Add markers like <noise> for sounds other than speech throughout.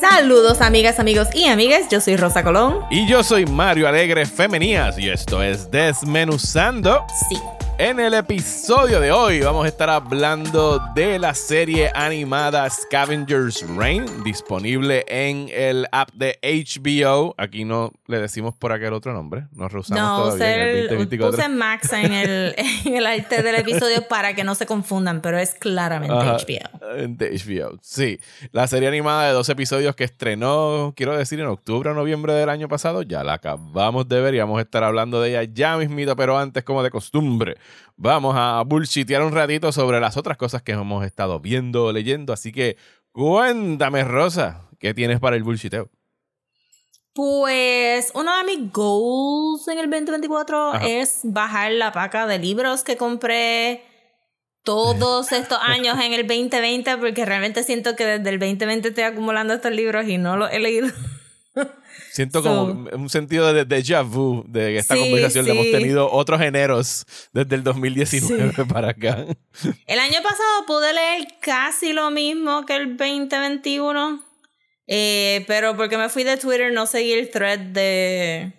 Saludos amigas, amigos y amigas, yo soy Rosa Colón. Y yo soy Mario Alegre Femenías y esto es Desmenuzando. Sí. En el episodio de hoy vamos a estar hablando de la serie animada Scavengers Reign, disponible en el app de HBO. Aquí no le decimos por aquel otro nombre, nos rehusamos No, todavía en el usé, 2024. puse Max en el, <laughs> en el arte del episodio para que no se confundan, pero es claramente Ajá, HBO. De HBO, sí. La serie animada de dos episodios que estrenó, quiero decir, en octubre o noviembre del año pasado, ya la acabamos de ver y vamos a estar hablando de ella ya mismito, pero antes, como de costumbre, vamos a bullshitear un ratito sobre las otras cosas que hemos estado viendo o leyendo. Así que cuéntame, Rosa, ¿qué tienes para el bullshiteo? Pues uno de mis goals en el 2024 Ajá. es bajar la paca de libros que compré todos <laughs> estos años en el 2020 porque realmente siento que desde el 2020 estoy acumulando estos libros y no los he leído. <laughs> Siento So- como un sentido de déjà vu de esta Sí, conversación la hemos sí. tenido otros eneros desde el 2019 para acá. El año pasado pude leer casi lo mismo que el 2021, eh, pero porque me fui de Twitter no seguí el thread de...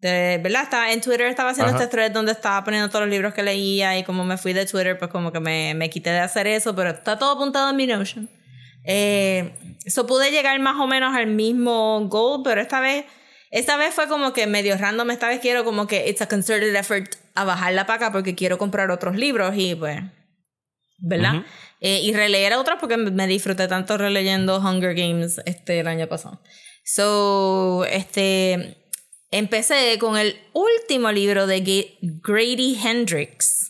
de ¿Verdad? Estaba, en Twitter estaba haciendo Ajá. este thread donde estaba poniendo todos los libros que leía y como me fui de Twitter pues como que me, me quité de hacer eso, pero está todo apuntado en mi Notion. Eh, eso pude llegar más o menos al mismo goal, pero esta vez... Esta vez fue como que medio random, esta vez quiero como que it's a concerted effort a bajar la paca porque quiero comprar otros libros y pues, ¿verdad? Ujú. Eh, y releer otros porque me disfruté tanto releyendo Hunger Games este el año pasado. So, este, empecé con el último libro de Ga- Grady Hendrix.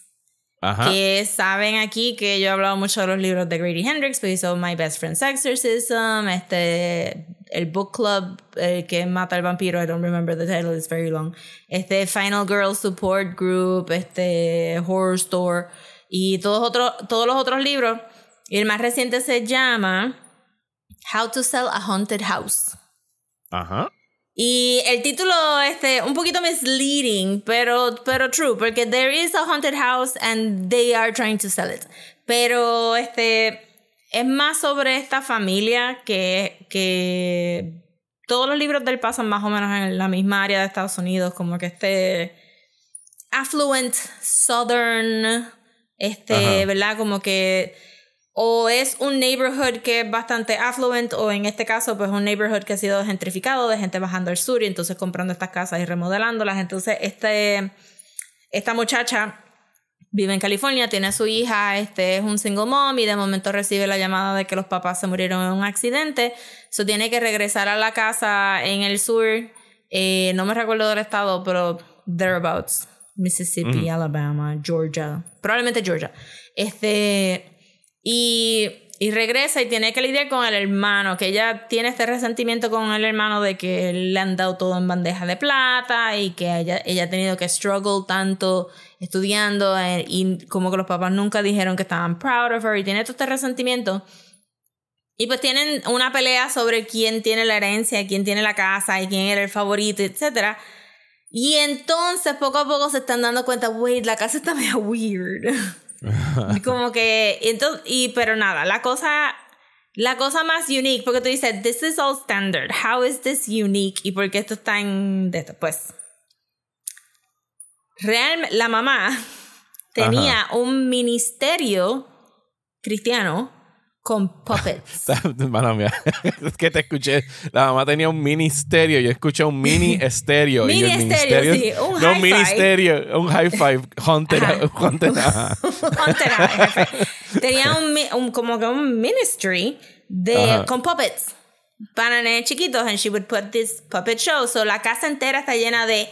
Ajá. Que saben aquí que yo he hablado mucho de los libros de Grady Hendrix, pero hizo My Best Friend's Exorcism, este, el book club eh, que mata al vampiro, I don't remember the title, it's very long. Este Final Girl Support Group, este Horror Store y todos otros, todos los otros libros. Y el más reciente se llama How to Sell a Haunted House. Ajá. Y el título, este, un poquito misleading, pero, pero true, porque there is a haunted house and they are trying to sell it. Pero, este, es más sobre esta familia que, que todos los libros del pasan más o menos en la misma área de Estados Unidos, como que este affluent southern, este, Ajá. ¿verdad? Como que o es un neighborhood que es bastante affluent o en este caso pues un neighborhood que ha sido gentrificado de gente bajando al sur y entonces comprando estas casas y remodelándolas. Entonces este esta muchacha vive en California tiene a su hija este es un single mom y de momento recibe la llamada de que los papás se murieron en un accidente. So tiene que regresar a la casa en el sur eh, no me recuerdo del estado pero thereabouts. Mississippi Alabama Georgia probablemente Georgia. Este y, y regresa y tiene que lidiar con el hermano, que ella tiene este resentimiento con el hermano de que le han dado todo en bandeja de plata y que ella, ella ha tenido que struggle tanto estudiando eh, y como que los papás nunca dijeron que estaban proud of her y tiene todo este resentimiento. Y pues tienen una pelea sobre quién tiene la herencia, quién tiene la casa y quién era el favorito, etc. Y entonces poco a poco se están dando cuenta, wait, la casa está medio weird. <laughs> <laughs> Como que, entonces, y pero nada, la cosa, la cosa más unique, porque tú dices, this is all standard, how is this unique? ¿Y por qué esto está en de esto? Pues, realmente, la mamá <laughs> tenía un ministerio cristiano con puppets. <laughs> Mala mía. <laughs> Es que te escuché. La mamá tenía un ministerio. Yo escuché un mini <laughs> estéreo. y Mini el estéreo, sí, un No, hi-fi. ministerio. Un high five. High, jefe. Tenía un, un- como que un ministry de, Ajá. con puppets para nenes chiquitos and she would put this puppet show. So la casa entera está llena de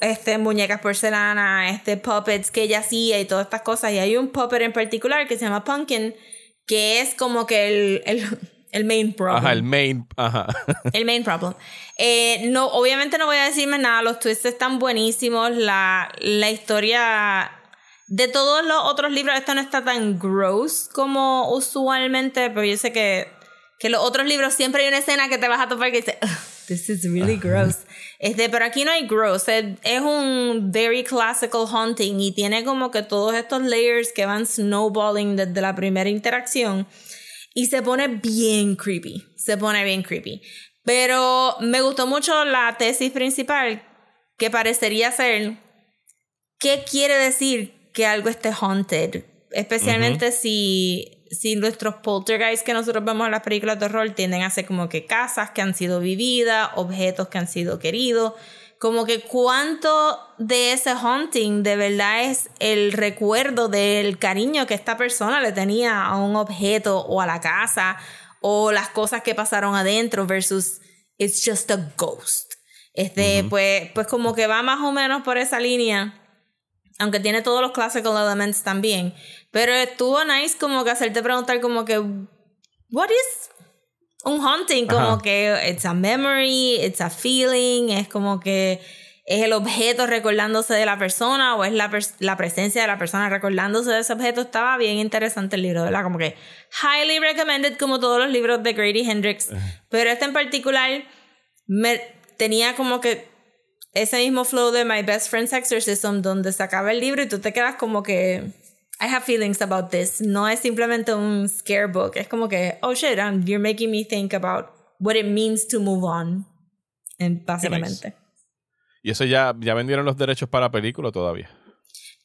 este, muñecas porcelana, este, puppets que ella hacía y todas estas cosas. Y hay un puppet en particular que se llama Pumpkin, que es como que el, el, el main problem. Ajá, el main. Ajá. <laughs> El main problem. Eh, no, obviamente no voy a decirme nada, los twists están buenísimos, la, la historia de todos los otros libros, esto no está tan gross como usualmente, pero yo sé que, que los otros libros siempre hay una escena que te vas a topar que dice. This is really gross. Este, pero aquí no hay gross. Es, es, un very classical haunting y tiene como que todos estos layers que van snowballing desde la primera interacción. Y se pone bien creepy. Se pone bien creepy. Pero me gustó mucho la tesis principal que parecería ser qué quiere decir que algo esté haunted. Especialmente si si nuestros poltergeists que nosotros vemos en las películas de horror tienden a ser como que casas que han sido vividas, objetos que han sido queridos, como que cuánto de ese haunting de verdad es el recuerdo del cariño que esta persona le tenía a un objeto o a la casa o las cosas que pasaron adentro versus it's just a ghost. Este, pues, pues como que va más o menos por esa línea aunque tiene todos los classical elements también. Pero estuvo nice como que hacerte preguntar como que, what is un haunting? Como que it's a memory, it's a feeling, es como que es el objeto recordándose de la persona o es la, la presencia de la persona recordándose de ese objeto. Estaba bien interesante el libro, ¿verdad? Como que highly recommended como todos los libros de Grady Hendrix. Pero este en particular me tenía como que ese mismo flow de My Best Friend's Exorcism, donde se acaba el libro y tú te quedas como que. I have feelings about this. No es simplemente un scare book. Es como que, oh shit, um, you're making me think about what it means to move on. básicamente. ¿Y eso ya, ya vendieron los derechos para película todavía?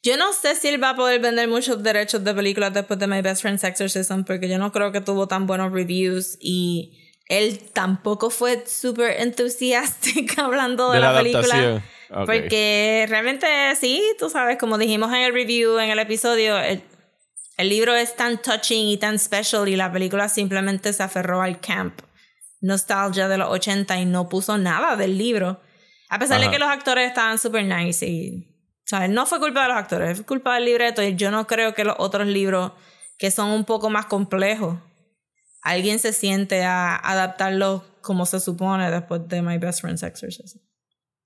Yo no sé si él va a poder vender muchos derechos de películas después de My Best Friend's Exorcism, porque yo no creo que tuvo tan buenos reviews y él tampoco fue súper entusiasta <laughs> hablando de, la, película. Porque realmente sí, tú sabes, como dijimos en el review, en el episodio, el, libro es tan touching y tan special y la película simplemente se aferró al camp nostalgia de los 80 y no puso nada del libro. A pesar de que los actores estaban súper nice y... ¿sabes? No fue culpa de los actores, fue culpa del libreto y yo no creo que los otros libros que son un poco más complejos alguien se siente a adaptarlo como se supone después de My Best Friend's Exorcism.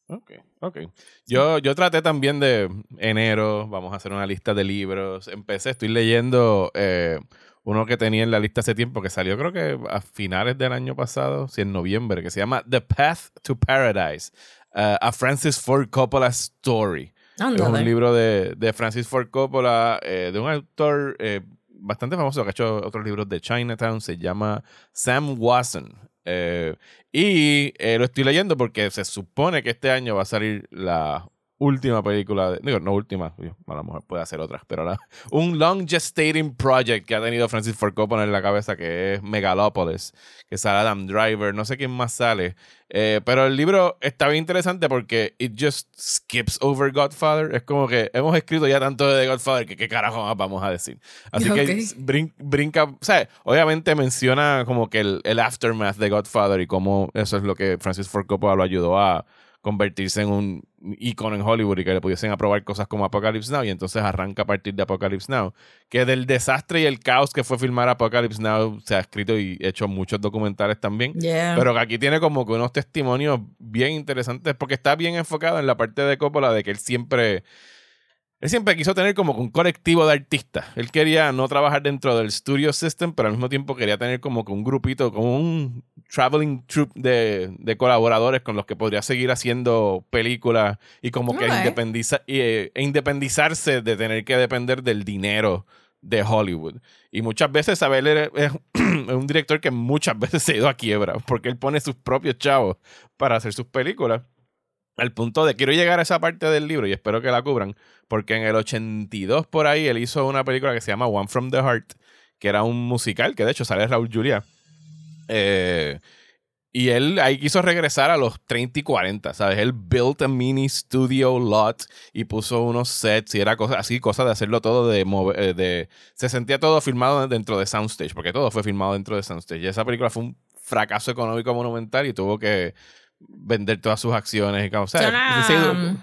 Ok, ok. Yo, yo traté también de enero, vamos a hacer una lista de libros. Empecé, estoy leyendo eh, uno que tenía en la lista hace tiempo, que salió creo que a finales del año pasado, si en noviembre, que se llama The Path to Paradise, uh, a Francis Ford Coppola Story. Es un libro de, de Francis Ford Coppola, eh, de un autor eh, bastante famoso que ha hecho otros libros de Chinatown, se llama Sam Watson. Eh, y eh, lo estoy leyendo porque se supone que este año va a salir la última película, de, digo, no última, a lo mejor puede hacer otras, pero la, un long gestating project que ha tenido Francis Ford Coppola en la cabeza que es Megalopolis, que sale Adam Driver, no sé quién más sale, eh, pero el libro está bien interesante porque it just skips over Godfather, es como que hemos escrito ya tanto de Godfather que qué carajo más vamos a decir. Así que brinca, o sea, obviamente menciona como que el, el aftermath de Godfather y cómo eso es lo que Francis Ford Coppola lo ayudó a convertirse en un icono en Hollywood y que le pudiesen aprobar cosas como Apocalypse Now y entonces arranca a partir de Apocalypse Now que del desastre y el caos que fue filmar Apocalypse Now se ha escrito y hecho muchos documentales también. Pero que aquí tiene como que unos testimonios bien interesantes porque está bien enfocado en la parte de Coppola de que él siempre él siempre quiso tener como un colectivo de artistas. Él quería no trabajar dentro del studio system, pero al mismo tiempo quería tener como que un grupito, como un traveling troupe de, colaboradores con los que podría seguir haciendo películas y como que independiza, e independizarse de tener que depender del dinero de Hollywood. Y muchas veces Abel <clears throat> es un director que muchas veces se ha ido a quiebra porque él pone sus propios chavos para hacer sus películas al punto de quiero llegar a esa parte del libro y espero que la cubran, porque en el 82 por ahí él hizo una película que se llama One from the Heart, que era un musical, que de hecho sale Raúl Julia. Eh, y él ahí quiso regresar a los 30 y 40, ¿sabes? Él built a mini studio lot y puso unos sets y era cosa, así, cosa de hacerlo todo de, eh, de... Se sentía todo filmado dentro de Soundstage, porque todo fue filmado dentro de Soundstage. Y esa película fue un fracaso económico monumental y tuvo que vender todas sus acciones y o um,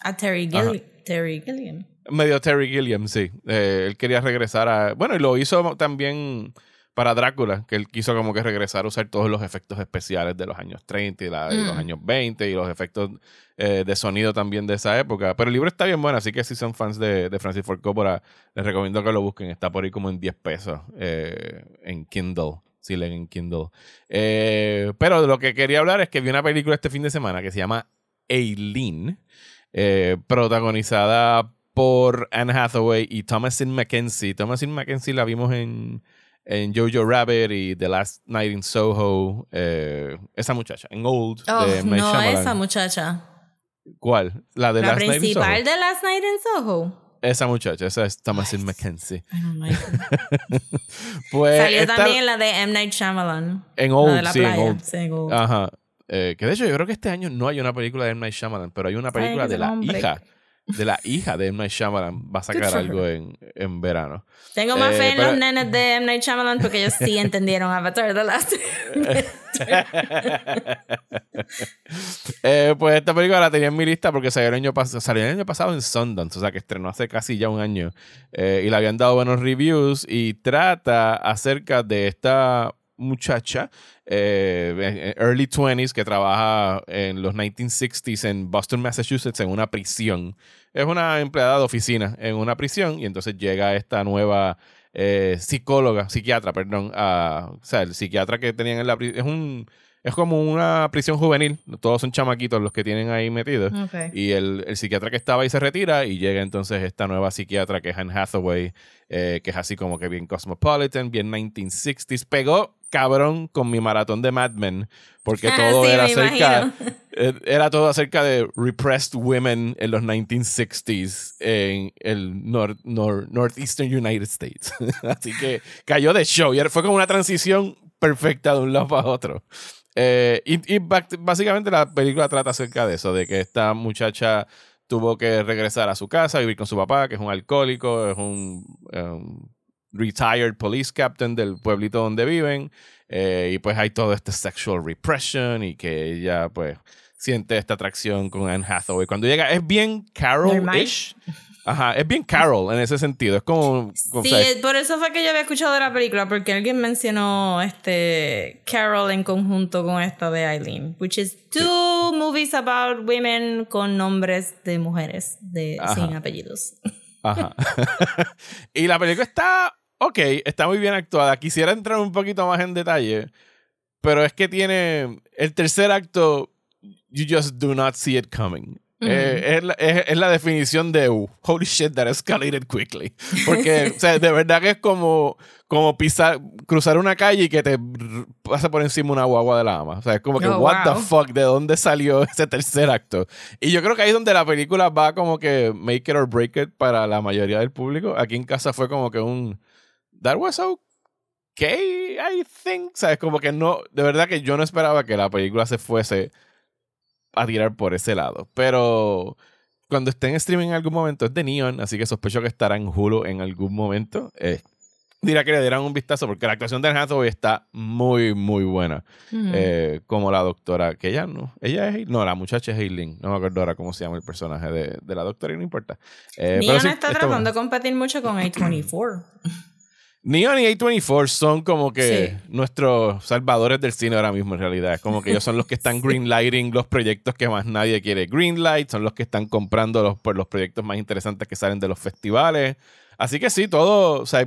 a Terry, Gilliam. Medio Terry Gilliam, sí. Eh, él quería regresar a. Bueno, y lo hizo también para Drácula, que él quiso como que regresar a usar todos los efectos especiales de los años 30 y, los mm. años 20 y los efectos eh, de sonido también de esa época. Pero el libro está bien bueno, así que si son fans de, de Francis Ford Coppola, les recomiendo que lo busquen. Está por ahí como en 10 pesos eh, en Kindle si leen en Kindle. Eh, pero lo que quería hablar es que vi una película este fin de semana que se llama Aileen, eh, protagonizada por Anne Hathaway y Thomasin McKenzie. Thomasin McKenzie la vimos en, en Jojo Rabbit y The Last Night in Soho. eh, esa muchacha, en Old. Oh, de no, esa muchacha. ¿Cuál? La de La Last Night in Soho. principal de Last Night in Soho. Esa muchacha, esa es Thomasin McKenzie. <laughs> Pues Salió esta- también la de M. Night Shyamalan. en Old, sí, en playa. Old. Sí, en Old. Ajá. Eh, que de hecho yo creo que este año no hay una película de M. Night Shyamalan, pero hay una película que de la hija. De la hija de M. Night Shyamalan. Va a sacar algo en, en verano. Tengo más Eh, fe en pero- los nenes de M. Night Shyamalan porque ellos sí <laughs> entendieron Avatar The Last <laughs> Eh, pues esta película la tenía en mi lista porque salió el año, pas- salió el año pasado en Sundance, o sea que estrenó hace casi ya un año. Eh, y le habían dado buenos reviews y trata acerca de esta muchacha, eh, early 20s, que trabaja en los 1960s en Boston, Massachusetts, en una prisión. Es una empleada de oficina en una prisión y entonces llega esta nueva eh, psicóloga, psiquiatra, perdón, o sea, el psiquiatra que tenían en la prisión, es un... Es como una prisión juvenil, todos son chamaquitos los que tienen ahí metidos. Okay. Y el, el psiquiatra que estaba ahí se retira y llega entonces esta nueva psiquiatra que es Anne Hathaway, eh, que es así como que bien cosmopolitan, bien 1960s. Pegó cabrón con mi maratón de Mad Men, porque <laughs> todo Sí, era acerca, imagino. eh, era todo acerca de repressed women en los 1960s en el nor- nor- Northeastern United States. <laughs> así que cayó de show y fue como una transición perfecta de un lado para otro. Eh, y básicamente la película trata acerca de eso, de que esta muchacha tuvo que regresar a su casa, vivir con su papá, que es un alcohólico, es un um, retired police captain del pueblito donde viven, eh, y pues hay todo este sexual repression y que ella pues siente esta atracción con Anne Hathaway. Cuando llega, es bien Carol-ish. Ajá, es bien Carol en ese sentido. Es como... como, Sí, por eso fue que yo había escuchado de la película, porque alguien mencionó este Carol en conjunto con esta de Eileen, which is two movies about women con nombres de mujeres de Ajá. sin apellidos. Ajá. <laughs> <laughs> y la película está ok, está muy bien actuada. Quisiera entrar un poquito más en detalle, pero es que tiene el tercer acto, you just do not see it coming. Eh, es, la, es- es la definición de uh, holy shit that escalated quickly. Porque, <laughs> o sea, de verdad que es como, como pisar, cruzar una calle y que te pasa por encima una guagua de la ama. O sea, es como que, Oh, what wow. the fuck, ¿de dónde salió <laughs> ese tercer acto? Y yo creo que ahí es donde la película va como que make it or break it para la mayoría del público. Aquí en casa fue como que un, that was okay, I think. O sea, es como que no, de verdad que yo no esperaba que la película se fuese a tirar por ese lado. Pero cuando esté en streaming en algún momento es de Neon, así que sospecho que estará en Hulu en algún momento. Eh, dirá que le dieran un vistazo porque la actuación de Anne Hathaway está muy, muy buena. Eh, como la doctora, que ella no, ella es, no, la muchacha es Aileen, no me acuerdo ahora cómo se llama el personaje de, de la doctora y no importa. Eh, pero Neon sí, está está tratando de competir mucho con A24. Neon y A24 son como que Sí. nuestros salvadores del cine ahora mismo en realidad. Como que ellos son los que están <laughs> greenlighting los proyectos que más nadie quiere greenlight, son los que están comprando los, pues, los proyectos más interesantes que salen de los festivales. Así que sí, todo, o sea,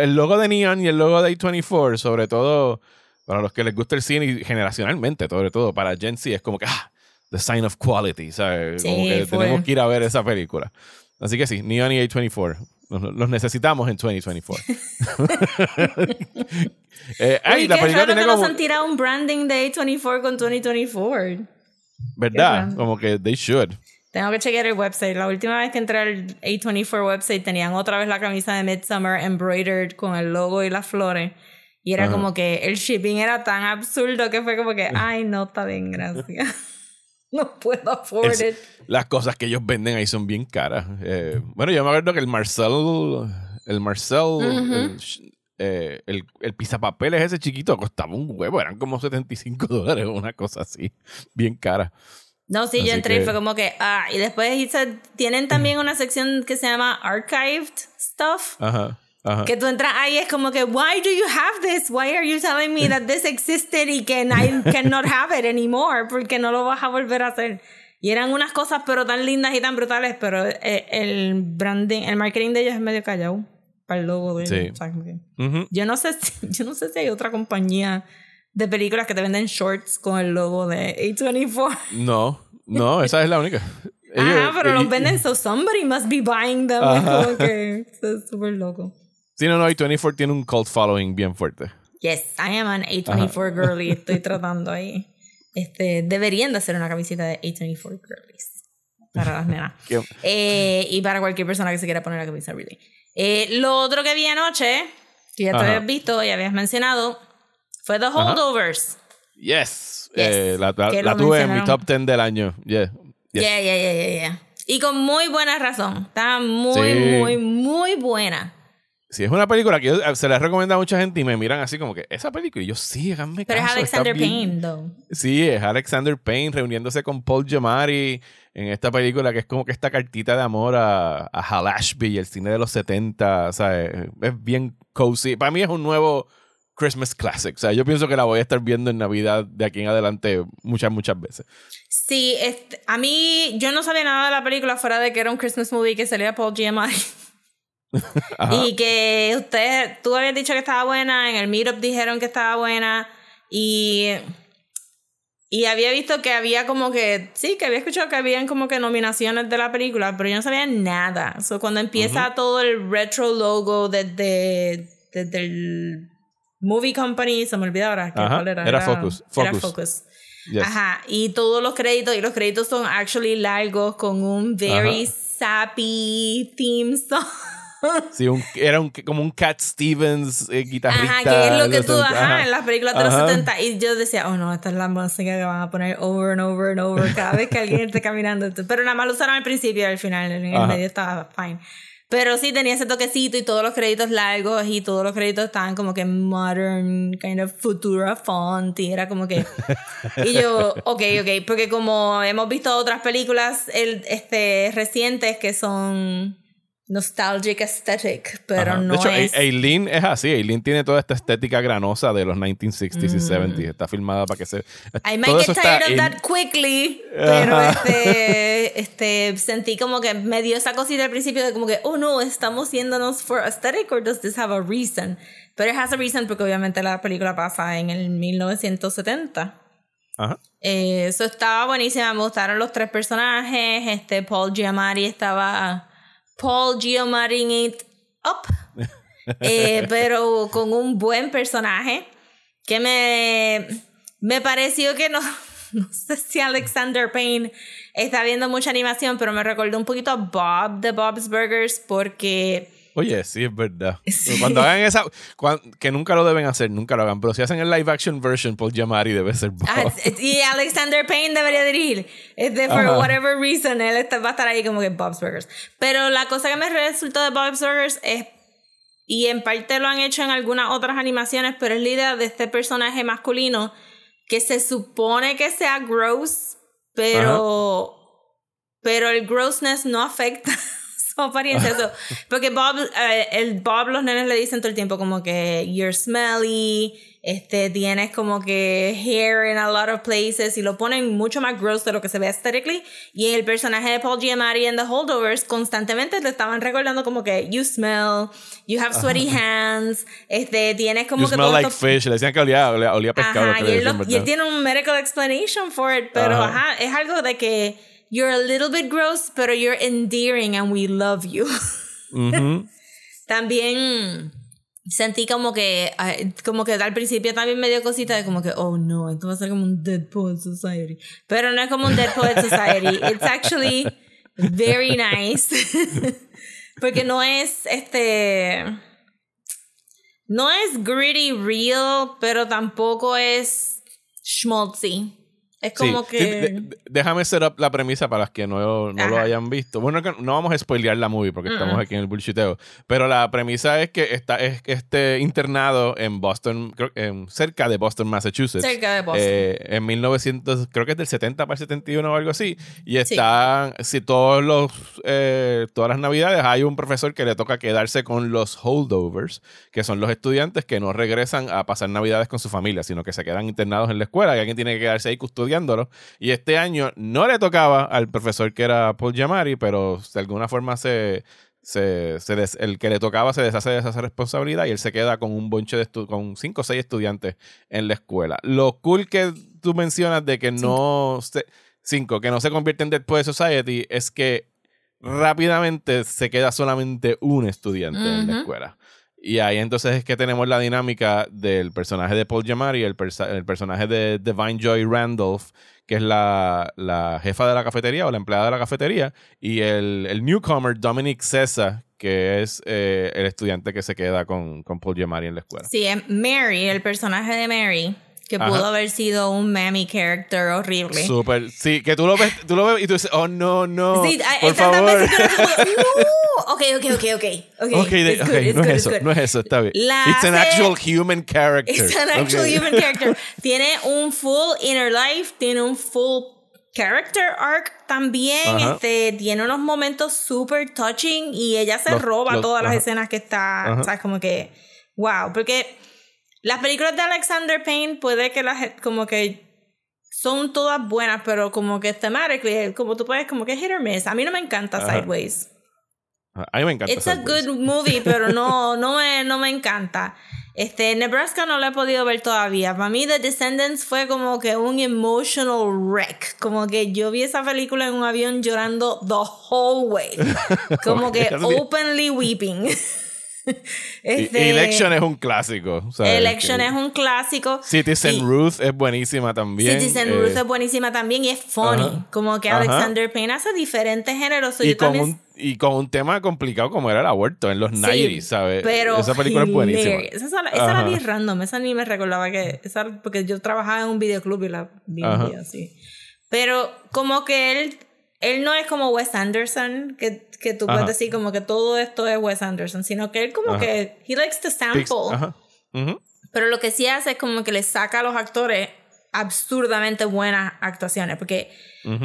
el logo de Neon y el logo de A24, sobre todo para los que les gusta el cine y generacionalmente, sobre todo para Gen Z, es como que, ah, the sign of quality, ¿sabes? como Sí, que full. tenemos que ir a ver esa película. Así que sí, Neon y A24, los, necesitamos en 2024. <laughs> <laughs> Eh, ay, la película tiene que nos como. han tirado un branding de A24 con 2024. ¿Verdad? Como que they should. Tengo que chequear el website. La última vez que entré al A24 website tenían otra vez la camisa de Midsummer embroidered con el logo y las flores. Y era Ajá. como que el shipping era tan absurdo que fue como que, <laughs> ay, no, está bien, gracias. No puedo afford Es- it. Las cosas que ellos venden ahí son bien caras. Eh, bueno, yo me acuerdo que el Marcel. El Marcel. el, eh, el, el pizapapeles ese chiquito costaba un huevo. Eran como 75 <laughs> dólares o una cosa así. Bien cara. No, sí, Así yo entré y fue como que, ah, y después hice- tienen también una sección que se llama Archived Stuff. Ajá. Ajá. Que tú entras ahí es como que, why do you have this? Why are you telling me that this existed y que I <laughs> cannot have it anymore? Porque no lo vas a volver a hacer. Y eran unas cosas pero tan lindas y tan brutales, pero eh, el branding, el marketing de ellos es medio callado. para el logo de Sí. que- Ujú. yo no sé si, <laughs> yo no sé si hay otra compañía de películas que te venden shorts con el logo de A24 No, no, <laughs> esa es la única. Ajá, Ellos- pero los y- venden so somebody must be buying them es como que es súper loco Sí, no, no, y 24 tiene un cult following bien fuerte. Yes, I am an A24 girly. <laughs> Estoy tratando ahí. Este, deberían de hacer una camiseta de A24 girlies para las nenas. <laughs> Eh, y para cualquier persona que se quiera poner la camisa really. Eh, lo otro que vi anoche, que ya te Ajá. habías visto y habías mencionado, fue The Holdovers. Yes. Yes. Eh, la la- la tuve en mi top 10 del año. Yeah. Yes. Yeah, yeah, yeah, yeah, yeah. Y con muy buena razón. Está muy, Sí. muy, muy buena. Sí, es una película que yo- eh, se la recomienda a mucha gente y me miran así como que, esa película, y yo sí, háganme Pero es caso, está Alexander bien". Payne, though. Sí, es Alexander Payne reuniéndose con Paul Giamatti en esta película que es como que esta cartita de amor a, a Hal Ashby, el cine de los 70, o sea, es, es bien cozy. Para mí es un nuevo Christmas classic, o sea, yo pienso que la voy a estar viendo en Navidad de aquí en adelante muchas, muchas veces. Sí, este, a mí yo no sabía nada de la película fuera de que era un Christmas movie que salía Paul Giamatti. <laughs> <laughs> Y que ustedes, tú habías dicho que estaba buena, en el meetup dijeron que estaba buena y y había visto que había como que sí, que había escuchado que habían como que nominaciones de la película, pero yo no sabía nada. So, cuando empieza todo el retro logo desde desde el movie company, se me olvidó ahora ¿qué- Ajá, cuál era, era Focus, Era Focus. Focus. Yes. Ajá, y todos los créditos, y los créditos son actually largos con un very sappy theme song. Sí, un- era un, como un Cat Stevens eh, guitarrista. Ajá, que es lo que los tú, 70, ajá, ajá. en las películas de los Ajá. 70. Y yo decía, oh no, esta es la música que van a poner over and over and over cada vez que alguien esté caminando. Pero nada más lo usaron al principio y al final, en el medio estaba fine. Pero sí tenía ese toquecito y todos los créditos largos y todos los créditos estaban como que modern, kind of futura font y era como que... y yo, <laughs> ok, ok, porque como hemos visto otras películas el, este, recientes que son nostalgic aesthetic, pero Ajá. no de hecho, es... Aileen es así. Aileen tiene toda esta estética granosa de los 1960s y Mm. 70s. Está filmada para que se. I might get tired of en- that quickly, pero este, este, sentí como que me dio esa cosita al principio de como que, oh no, estamos yéndonos for aesthetic or does this have a reason? Pero it has a reason porque obviamente la película pasa en el 1970. Ajá. Eh, Eso estaba buenísima, me gustaron los tres personajes, este Paul Giamatti estaba Paul Giamatti it up, <laughs> Eh, pero con un buen personaje que me, me pareció que no, <laughs> no sé si Alexander Payne está viendo mucha animación, pero me recordó un poquito a Bob de Bob's Burgers porque... Oye, sí, es verdad. <laughs> Sí. Cuando hagan esa. que nunca lo deben hacer, nunca lo hagan. Pero si hacen el live action version, Paul Giamatti debe ser Bob. Ah, y Alexander Payne debería dirigir. Este, for Ajá. whatever reason, él está- va a estar ahí como que Bob's Burgers. Pero la cosa que me resultó de Bob's Burgers es, y en parte lo han hecho en algunas otras animaciones, pero es la idea de este personaje masculino que se supone que sea gross, pero, pero el grossness no afecta <laughs> su apariencia. So, porque Bob, eh, el Bob, los nenes le dicen todo el tiempo como que you're smelly, este, tienes como que hair in a lot of places y lo ponen mucho más gross de lo que se ve aesthetically. Y el personaje de Paul Giamatti en The Holdovers constantemente le estaban recordando como que you smell, you have sweaty hands, este, tienes como You que smell todo like esto- fish. Le decían que olía, olía, olía pescado. Ajá, y, él lo- y él tiene un medical explanation for it, pero Ajá. ajá. es algo de que you're a little bit gross, pero you're endearing and we love you. Ujú. <laughs> también sentí como que, como que al principio también me dio cosita de como que, oh no, esto va a ser como un Dead Poet Society. Pero no es como un Dead Poet Society. <laughs> It's actually very nice. <laughs> Porque no es este. No es gritty real, pero tampoco es schmaltzy. Es como Sí, que. sí, de- de- déjame set up la premisa para las que no, no lo hayan visto. Bueno, no vamos a spoilear la movie porque estamos aquí en el bullshiteo. Pero la premisa es que está es, este internado en Boston, creo- en- cerca de Boston, Massachusetts. Cerca de Boston. eh, en 1900, creo que es del 70 para el 71 o algo así. Y están, si todos los, eh, todas las navidades hay un profesor que le toca quedarse con los holdovers, que son los estudiantes que no regresan a pasar navidades con su familia, sino que se quedan internados en la escuela y alguien tiene que quedarse ahí Y este año no le tocaba al profesor que era Paul Giamatti, pero de alguna forma se, se, el que le tocaba se deshace de esa responsabilidad y él se queda con un bonche de con cinco o seis estudiantes en la escuela. Lo cool que tú mencionas de que no se, cinco, que no se convierte en Dead Poet Society es que rápidamente se queda solamente un estudiante en la escuela. Y ahí entonces es que tenemos la dinámica del personaje de Paul Giamatti, el, el personaje de Divine Joy Randolph, que es la, la, jefa de la cafetería o la empleada de la cafetería, y el, el newcomer Dominic Cesa, que es eh, el estudiante que se queda con, con Paul Giamatti en la escuela. Sí, Mary, el personaje de Mary que pudo haber sido un mammy character horrible. Súper, sí, que tú lo ves, tú lo ves y tú dices, oh no, no. Sí, por favor. <laughs> ok, ok, ok, ok. Ok, okay, okay no es eso, no es eso, está bien. It's an actual human character. It's an actual human character. <laughs> tiene un full inner life, tiene un full character arc también. Este, tiene unos momentos super touching y ella se roba todas las escenas que está, ¿sabes? Como que, wow, porque las películas de Alexander Payne puede que las como que son todas buenas, pero como que thematically, como tú puedes, como que hit or miss. A mí no me encanta Sideways. A mí me encanta. It's a good movie, pero no, <laughs> no, me, no me encanta. Este, Nebraska no lo he podido ver todavía. Para mí, The Descendants fue como que un emotional wreck. Como que yo vi esa película en un avión llorando the whole way. <laughs> Como que openly weeping. <laughs> <laughs> Este, Election es un clásico. Election es un clásico. Citizen Ruth es buenísima también. Citizen Ruth eh, es buenísima también y es funny. como que Alexander Payne hace diferentes géneros. Y con, un, y con un tema complicado como era el aborto en los 90 ¿sabes? Pero esa película es buenísima. Esa, era ni random. Esa ni me recordaba que. Esa, porque yo trabajaba en un videoclub y la vi así. Pero como que él él no es como Wes Anderson, que, que tú puedes decir como que todo esto es Wes Anderson, sino que él como que, he likes to sample. Pero lo que sí hace es como que le saca a los actores absurdamente buenas actuaciones, porque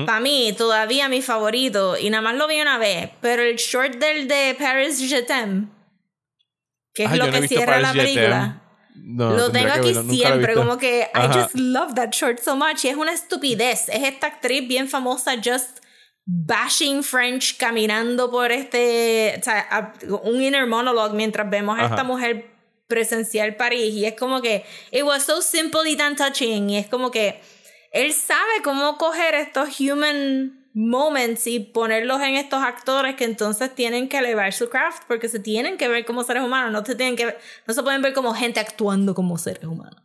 para mí todavía mi favorito, y nada más lo vi una vez, pero el short del de Paris Jetem, que es lo que cierra la película. lo tengo aquí siempre, como que I just love that short so much. Y es una estupidez. Es esta actriz bien famosa, Just bashing French caminando por este, o sea, un inner monologue mientras vemos a esta mujer presenciar París. Y es como que it was so simple y tan touching. Y es como que él sabe cómo coger estos human moments y ponerlos en estos actores que entonces tienen que elevar su craft porque se tienen que ver como seres humanos, no se tienen que no se pueden ver como gente actuando como seres humanos.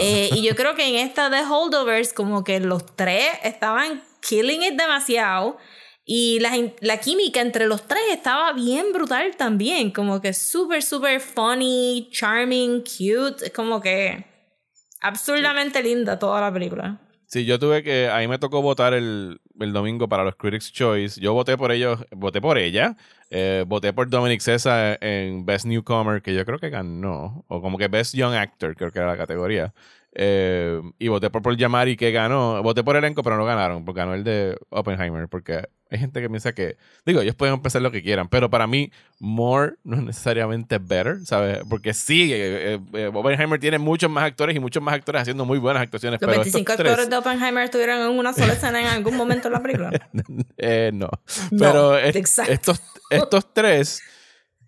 Eh, y yo <laughs> creo que en esta de Holdovers como que los tres estaban killing it demasiado. Y la, la, química entre los tres estaba bien brutal también. Como que súper, súper funny, charming, cute. Como que absurdamente linda toda la película. Sí, yo tuve que. Ahí me tocó votar el, el domingo para los Critics' Choice. Yo voté por ellos, voté por ella. Eh, voté por Dominic Cesa en Best Newcomer, que yo creo que ganó. O como que Best Young Actor, creo que era la categoría. Eh, y voté por Paul Giamatti que ganó. Voté por elenco, pero no ganaron, porque ganó el de Oppenheimer, porque hay gente que piensa que, digo, ellos pueden empezar lo que quieran, pero para mí, more no es necesariamente better, ¿sabes? Porque sí, eh, eh, Oppenheimer tiene muchos más actores y muchos más actores haciendo muy buenas actuaciones. ¿Los 25 actores de Oppenheimer estuvieron en una sola escena en algún momento en la película? <laughs> no. Pero estos, estos tres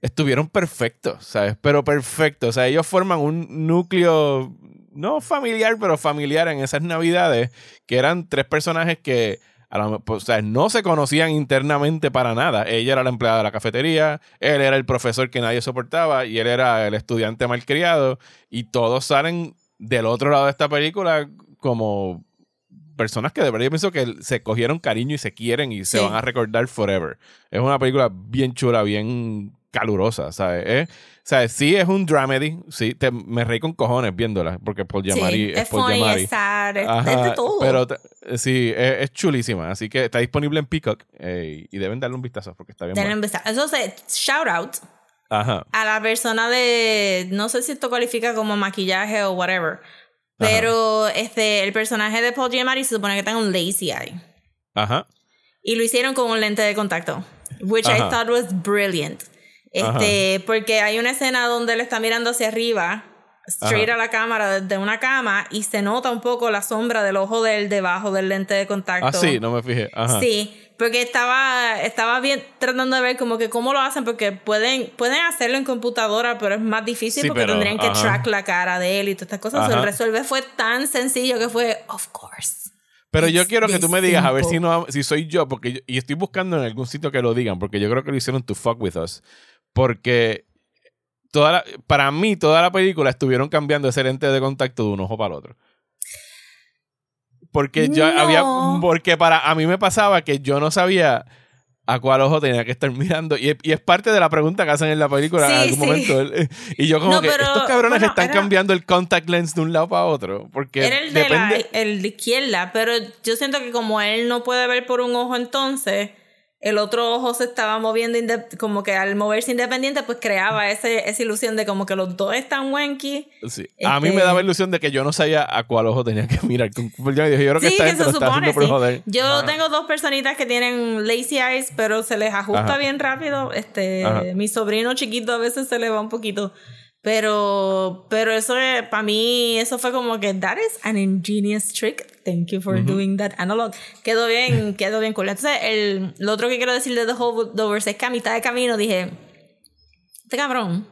estuvieron perfectos, ¿sabes? Pero perfectos. O sea, ellos forman un núcleo no familiar, pero familiar en esas navidades, que eran tres personajes que pues, o sea, no se conocían internamente para nada. Ella era la empleada de la cafetería, él era el profesor que nadie soportaba y él era el estudiante malcriado. Y todos salen del otro lado de esta película como personas que de verdad yo pienso que se cogieron cariño y se quieren y se van a recordar forever. Es una película bien chula, bien calurosa, ¿sabes? Eh, ¿sabes? Sí es un dramedy, sí, te, me reí con cojones viéndola, porque Paul Giamatti es, Paul funny, es sad, es, todo. Pero sí, es, chulísima, así que está disponible en Peacock eh, y deben darle un vistazo porque está bien Denle un vistazo. Entonces, shout out Ajá. a la persona de, no sé si esto cualifica como maquillaje o whatever, pero este, el personaje de Paul Giamatti se supone que tiene un lazy eye. Ajá. Y lo hicieron con un lente de contacto, which I thought was brilliant. Este, porque hay una escena donde él está mirando hacia arriba, straight a la cámara desde una cama y se nota un poco la sombra del ojo de él debajo del lente de contacto. Ah, sí, no me fijé. Sí, porque estaba, estaba bien tratando de ver como que cómo lo hacen, porque pueden, pueden hacerlo en computadora, pero es más difícil porque tendrían que track la cara de él y todas estas cosas. El resolver fue tan sencillo que fue, of course. Pero yo quiero que tú me digas, a ver si no si soy yo, porque y estoy buscando en algún sitio que lo digan, porque yo creo que lo hicieron to fuck with us. Porque toda para mí, toda la película estuvieron cambiando ese lente de contacto de un ojo para el otro. Porque yo había. Porque para a mí me pasaba que yo no sabía a cuál ojo tenía que estar mirando. Y, es parte de la pregunta que hacen en la película en algún momento. Y yo como que estos cabrones están cambiando el contact lens de un lado para otro. Porque era el de, la, el de izquierda, pero yo siento que como él no puede ver por un ojo entonces, el otro ojo se estaba moviendo como que al moverse independiente pues creaba ese, esa ilusión de como que los dos están wanky. Sí. A mí me daba este ilusión de que yo no sabía a cuál ojo tenía que <laughs> mirar. Yo, creo que esta gente lo está haciendo por joder. Yo tengo dos personitas que tienen lazy eyes, pero se les ajusta bien rápido. Este, mi sobrino chiquito a veces se le va un poquito. Pero, pero eso para mí, eso fue como que, that is an ingenious trick. Thank you for doing that analog. Quedó bien, <laughs> quedó bien cool. Entonces, el, lo otro que quiero decir de The Holdovers es que a mitad de camino dije, este cabrón,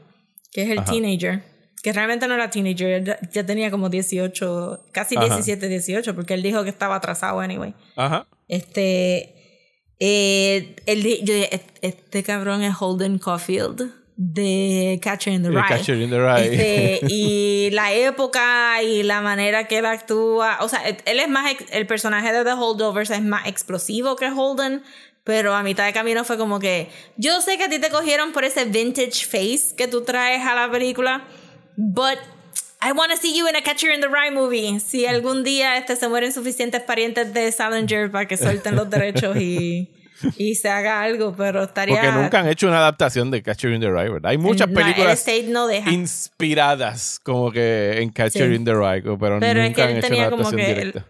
que es el teenager, que realmente no era teenager, ya tenía como 18, casi 17, 18, porque él dijo que estaba atrasado anyway. Ajá. Este, eh, él, yo dije, este cabrón es Holden Caulfield de Catcher in the Rye. Este, <laughs> y la época y la manera que él actúa. O sea, él es más. El personaje de The Holdovers es más explosivo que Holden. Pero a mitad de camino fue como que. Yo sé que a ti te cogieron por ese vintage face que tú traes a la película. But I want to see you in a Catcher in the Rye movie. Si algún día este, se mueren suficientes parientes de Salinger para que suelten los derechos y <laughs> y se haga algo, pero estaría... Porque nunca han hecho una adaptación de Catcher in the Rye, ¿verdad? Hay muchas películas inspiradas como que en Catcher in the Rye, pero, nunca han hecho una adaptación directa.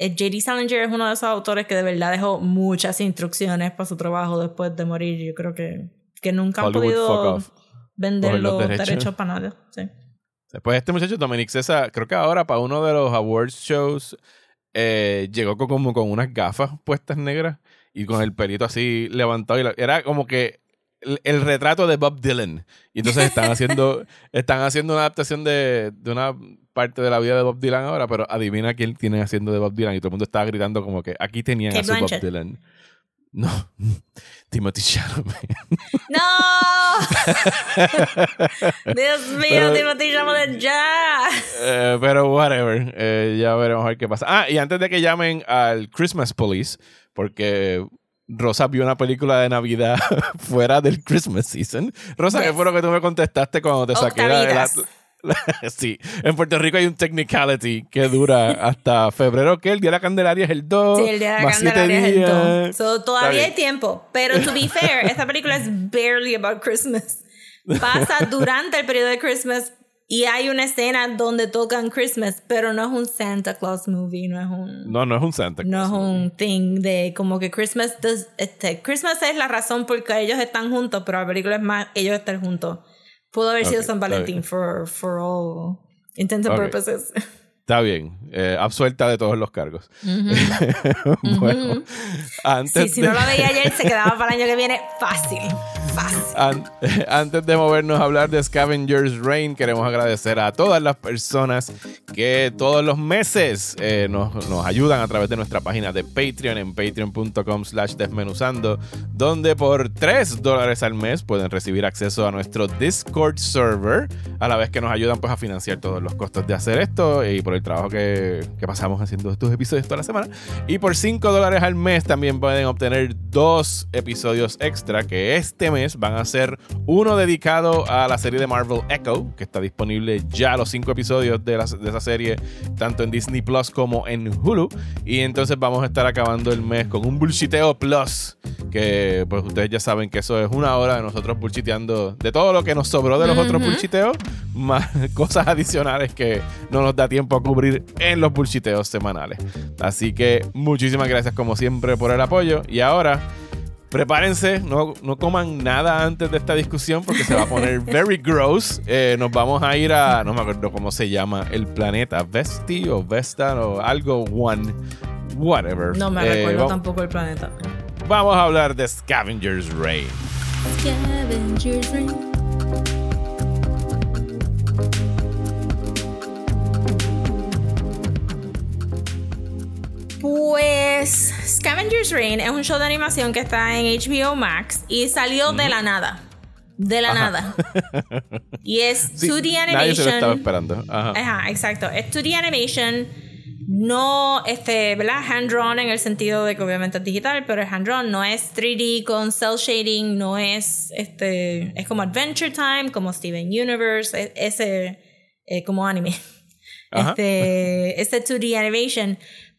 J.D. Salinger es uno de esos autores que de verdad dejó muchas instrucciones para su trabajo después de morir. Yo creo que, que nunca han podido vender los, derechos. para nada. Sí. Después este muchacho, Dominic César, creo que ahora para uno de los awards shows eh, llegó como con unas gafas puestas negras y con el pelito así levantado. Y era como que el, retrato de Bob Dylan. Y entonces están haciendo, <laughs> están haciendo una adaptación de, de, una parte de la vida de Bob Dylan ahora, pero adivina quién tienen haciendo de Bob Dylan. Y todo el mundo estaba gritando como que aquí tenían a su Bob Dylan. No, <laughs> Timothy Chalamet. ¡No! <laughs> Dios mío, Timothy Chalamet ya. Eh, pero whatever, eh, ya veremos a ver qué pasa. Ah, y antes de que llamen al Christmas Police, porque Rosa vio una película de Navidad <laughs> fuera del Christmas season. Rosa, ¿qué fue lo que tú me contestaste cuando te saqué la, <laughs> sí, en Puerto Rico hay un technicality que dura hasta febrero, que el día de la Candelaria es el 2. Sí, el día de la Candelaria es el 2. todavía hay tiempo. Pero to be fair, <laughs> esta película es barely about Christmas. Pasa durante el periodo de Christmas, y hay una escena donde tocan Christmas, pero no es un Santa Claus movie, no es un... No, no es un Santa Claus. No es un thing de como que Christmas... este, Christmas es la razón por que ellos están juntos, pero la película es más ellos están juntos. Pudo haber sido San Valentín for, for all intents and purposes. <laughs> Está bien, eh, absuelta de todos los cargos. <laughs> bueno, antes si no lo veía ayer, se quedaba para el año que viene fácil. Fácil. <laughs> antes de movernos a hablar de Scavengers Rain, queremos agradecer a todas las personas que todos los meses eh, nos, nos, ayudan a través de nuestra página de Patreon en patreon.com slash desmenuzando, donde por 3 dólares al mes pueden recibir acceso a nuestro Discord server, a la vez que nos ayudan pues a financiar todos los costos de hacer esto y por el trabajo que, pasamos haciendo estos episodios toda la semana. Y por 5 dólares al mes también pueden obtener dos episodios extra que este mes van a ser uno dedicado a la serie de Marvel Echo, que está disponible ya los 5 episodios de, de esa serie, tanto en Disney Plus como en Hulu. Y entonces vamos a estar acabando el mes con un Bullshiteo Plus, que pues ustedes ya saben que eso es una hora de nosotros bullshiteando de todo lo que nos sobró de los otros bullshiteos, más <laughs> cosas adicionales que no nos da tiempo a cubrir en los bullshiteos semanales. Así que muchísimas gracias como siempre por el apoyo. Y ahora, prepárense, no, no coman nada antes de esta discusión porque se va a poner <laughs> very gross. Eh, nos vamos a ir a, no me acuerdo cómo se llama, el planeta Vesti o Vesta o algo One, whatever. No me recuerdo eh, tampoco el planeta. vamos a hablar de Scavenger's Reign. Scavenger's Reign. Pues Scavenger's Reign es un show de animación que está en HBO Max y salió de la nada. De la nada. Y es 2D animation. Nadie se lo estaba esperando. Ajá. Ajá, exacto. Es 2D animation. No, este, ¿verdad? Hand drawn en el sentido de que obviamente es digital, pero es hand drawn. No es 3D con cell shading. No es, este, es como Adventure Time, como Steven Universe. Es, ese, eh, como anime. Ajá. Este, este 2D animation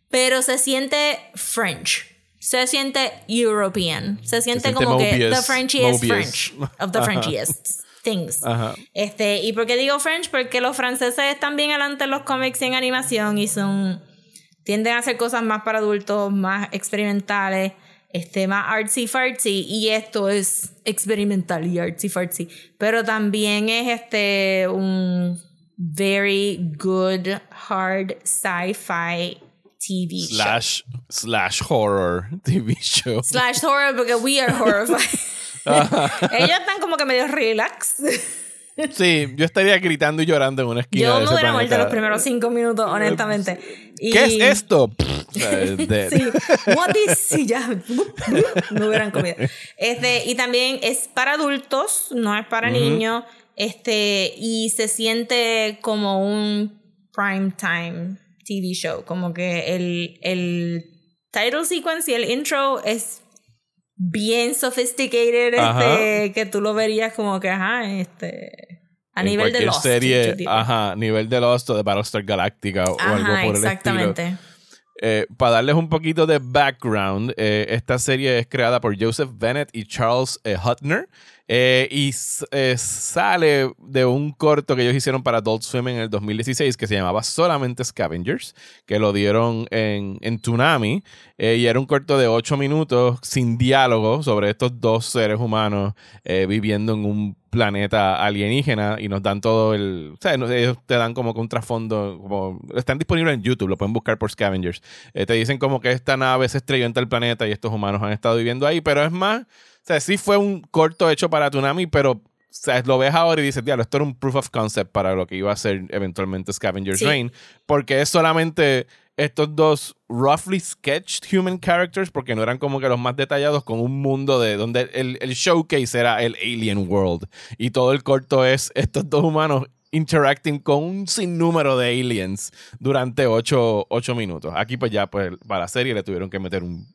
pero se siente French. Se siente European. Se siente, siente como que Mobius, the Frenchiest Mobius. French. Of the. <laughs> Frenchiest things. Ajá. Este, ¿y por qué digo French? Porque los franceses están bien adelante en los cómics y en animación y son tienden a hacer cosas más para adultos, más experimentales, este, más artsy fartsy y esto es experimental y artsy fartsy, pero también es este un very good hard sci-fi TV show. Slash, slash horror TV show. Slash horror porque we are horrified. <laughs> Ellos están como que medio relax. Sí, yo estaría gritando y llorando en una esquina. Yo de me hubiera muerto los primeros cinco minutos, honestamente. Y- ¿Qué es esto? <laughs> Sí, what is sí, ya me hubieran comido. Este, y también es para adultos, no es para niños. Este, y se siente como un prime time TV show. Como que el, el title sequence y el intro es bien sophisticated. Este, que tú lo verías como que, ajá, este. A en nivel de Lost. serie, ajá, nivel de Lost o de Battlestar Galactica o Ajá, algo por el estilo. exactamente. Eh, para darles un poquito de background, eh, esta serie es creada por Joseph Bennett y Charles eh, Hutner. Eh, y eh, sale de un corto que ellos hicieron para Adult Swim en el 2016 que se llamaba solamente Scavengers, que lo dieron en, en Toonami. eh, y era un corto de 8 minutos sin diálogo sobre estos dos seres humanos viviendo en un planeta alienígena y nos dan todo el... Ellos te dan como que un trasfondo. Están disponibles en YouTube, lo pueden buscar por Scavengers. Te dicen como que esta nave se estrelló entre el planeta y estos humanos han estado viviendo ahí, pero es más... Sea, sí fue un corto hecho para Toonami, pero... O sea, lo ves ahora y dices, diablo, esto era un proof of concept para lo que iba a ser eventualmente Scavenger's Sí. Reign, porque es solamente estos dos roughly sketched human characters, porque no eran como que los más detallados, con un mundo de donde el, el showcase era el alien world. Y todo el corto es estos dos humanos interacting con un sinnúmero de aliens durante ocho, ocho minutos. Aquí pues ya pues para la serie le tuvieron que meter un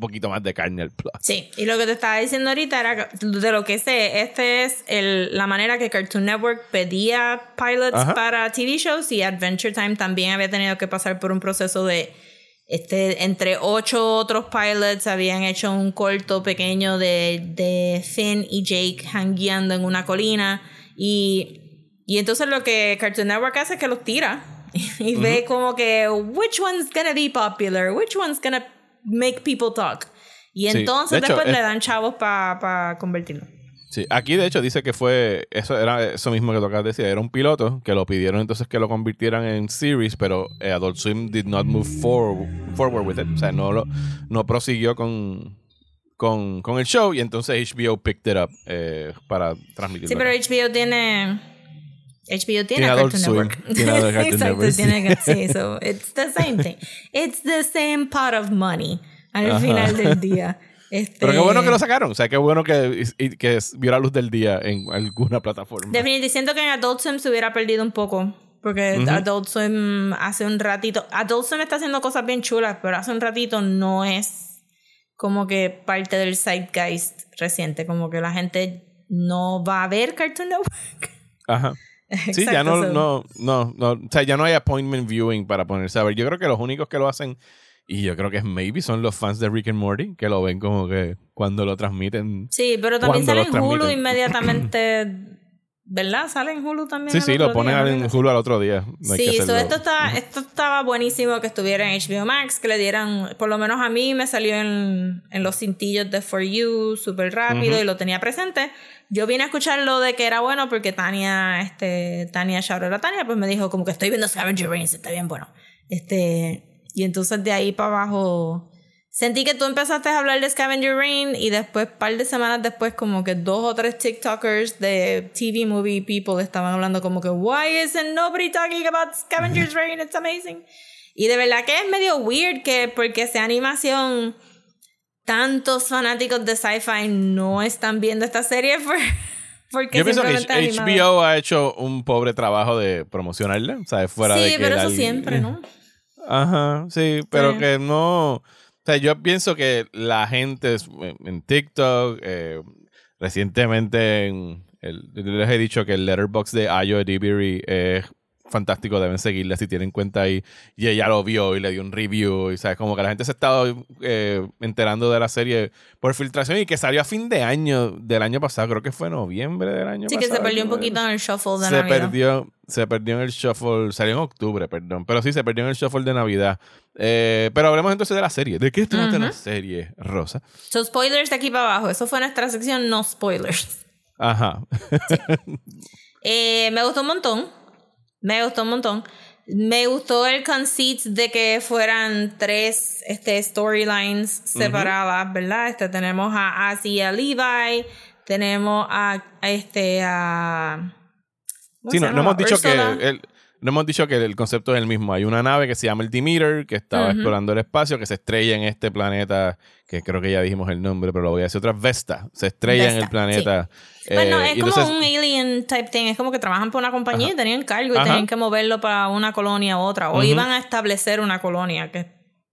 poquito más de carne al plot. Sí, y lo que te estaba diciendo ahorita era, de lo que sé, este es el, la manera que Cartoon Network pedía pilots Ajá. para TV shows y Adventure Time también había tenido que pasar por un proceso de, este, entre ocho otros pilots habían hecho un corto pequeño de, de Finn y Jake hangueando en una colina y, y entonces lo que Cartoon Network hace es que los tira <laughs> y ve como que which one's gonna be popular, which one's gonna make people talk. Y Sí, entonces de hecho, después es- le dan chavos para convertirlo. Sí, aquí de hecho dice que fue, eso era eso mismo que tocaba decir, era un piloto que lo pidieron entonces que lo convirtieran en series, pero eh, Adult Swim did not move forward, forward with it, o sea, no, lo, no prosiguió con, con, con el show y entonces HBO picked it up eh, para transmitirlo. Sí, pero acá. HBO tiene. HBO tiene, Cartoon. Network. Tiene <laughs> Cartoon Exacto, Network, sí. tiene sí, so it's the same thing. It's the same pot of money al Ajá. final del día. Este, <laughs> Pero qué bueno que lo sacaron, o sea, qué bueno que, que vio la luz del día en alguna plataforma. Definitivamente siento que en Adult Swim se hubiera perdido un poco. Porque Ujú. Adult Swim hace un ratito. Adult Swim está haciendo cosas bien chulas, pero hace un ratito no es como que parte del zeitgeist reciente. Como que la gente no va a ver Cartoon Network. Ajá. <laughs> Sí, ya no, so- no, no, no, o sea, ya no hay appointment viewing para ponerse a ver. Yo creo que los únicos que lo hacen, y yo creo que es maybe, son los fans de Rick and Morty, que lo ven como que cuando lo transmiten. Sí, pero también sale en Hulu inmediatamente. <clears throat> ¿Verdad? Sale en Hulu también. Sí, sí, lo ponen día, en. Hulu al otro día. No Sí, so esto, está, esto estaba buenísimo que estuviera en HBO Max, que le dieran, por lo menos a mí me salió en, en los cintillos de For You súper rápido y lo tenía presente. Yo vine a escucharlo de que era bueno porque Tania, este, Tania, shout out a Tania, pues me dijo como que estoy viendo Scavenger Reigns, está bien bueno. Este, y entonces de ahí para abajo Sentí que tú empezaste a hablar de Scavenger Rain y después, par de semanas después, como que dos o tres TikTokers de TV Movie People estaban hablando como que, why isn't nobody talking about Scavenger's Rain? It's amazing. Y de verdad que es medio weird que porque sea animación, tantos fanáticos de sci-fi no están viendo esta serie <laughs> porque Yo pienso que HBO ha hecho un pobre trabajo de promocionarla, o sea, fuera de Sí, pero eso siempre, ¿no? Ajá, sí, pero que no o sea, yo pienso que la gente en TikTok, eh, recientemente en les he dicho que el letterbox de Ayo Dibiri es fantástico, deben seguirla si tienen cuenta ahí. Y ella lo vio y le dio un review. Y sabes, como que la gente se ha estado eh, enterando de la serie por filtración y que salió a fin de año del año pasado, creo que fue noviembre del año pasado. Sí, que se perdió un poquito en el shuffle de se Navidad. Perdió, se perdió en el shuffle, salió en octubre, perdón. Pero sí, se perdió en el shuffle de Navidad. Eh, pero hablemos entonces de la serie. ¿De qué trata la serie, Rosa? So, spoilers de aquí para abajo. Eso fue nuestra sección, no spoilers. Ajá. <laughs> eh, me gustó un montón. Me gustó un montón. Me gustó el conceit de que fueran tres este, storylines separadas, ¿verdad? Este, tenemos a Asi y a Levi. Tenemos a, este a. Sí, no, no, hemos dicho que el, no hemos dicho que el concepto es el mismo. Hay una nave que se llama el Demeter, que estaba explorando el espacio, que se estrella en este planeta, que creo que ya dijimos el nombre, pero lo voy a decir otra Vesta. Se estrella en el planeta. bueno, eh, es como un alien type thing. Es como que trabajan por una compañía y tenían cargo y tenían que moverlo para una colonia u otra. O iban a establecer una colonia. que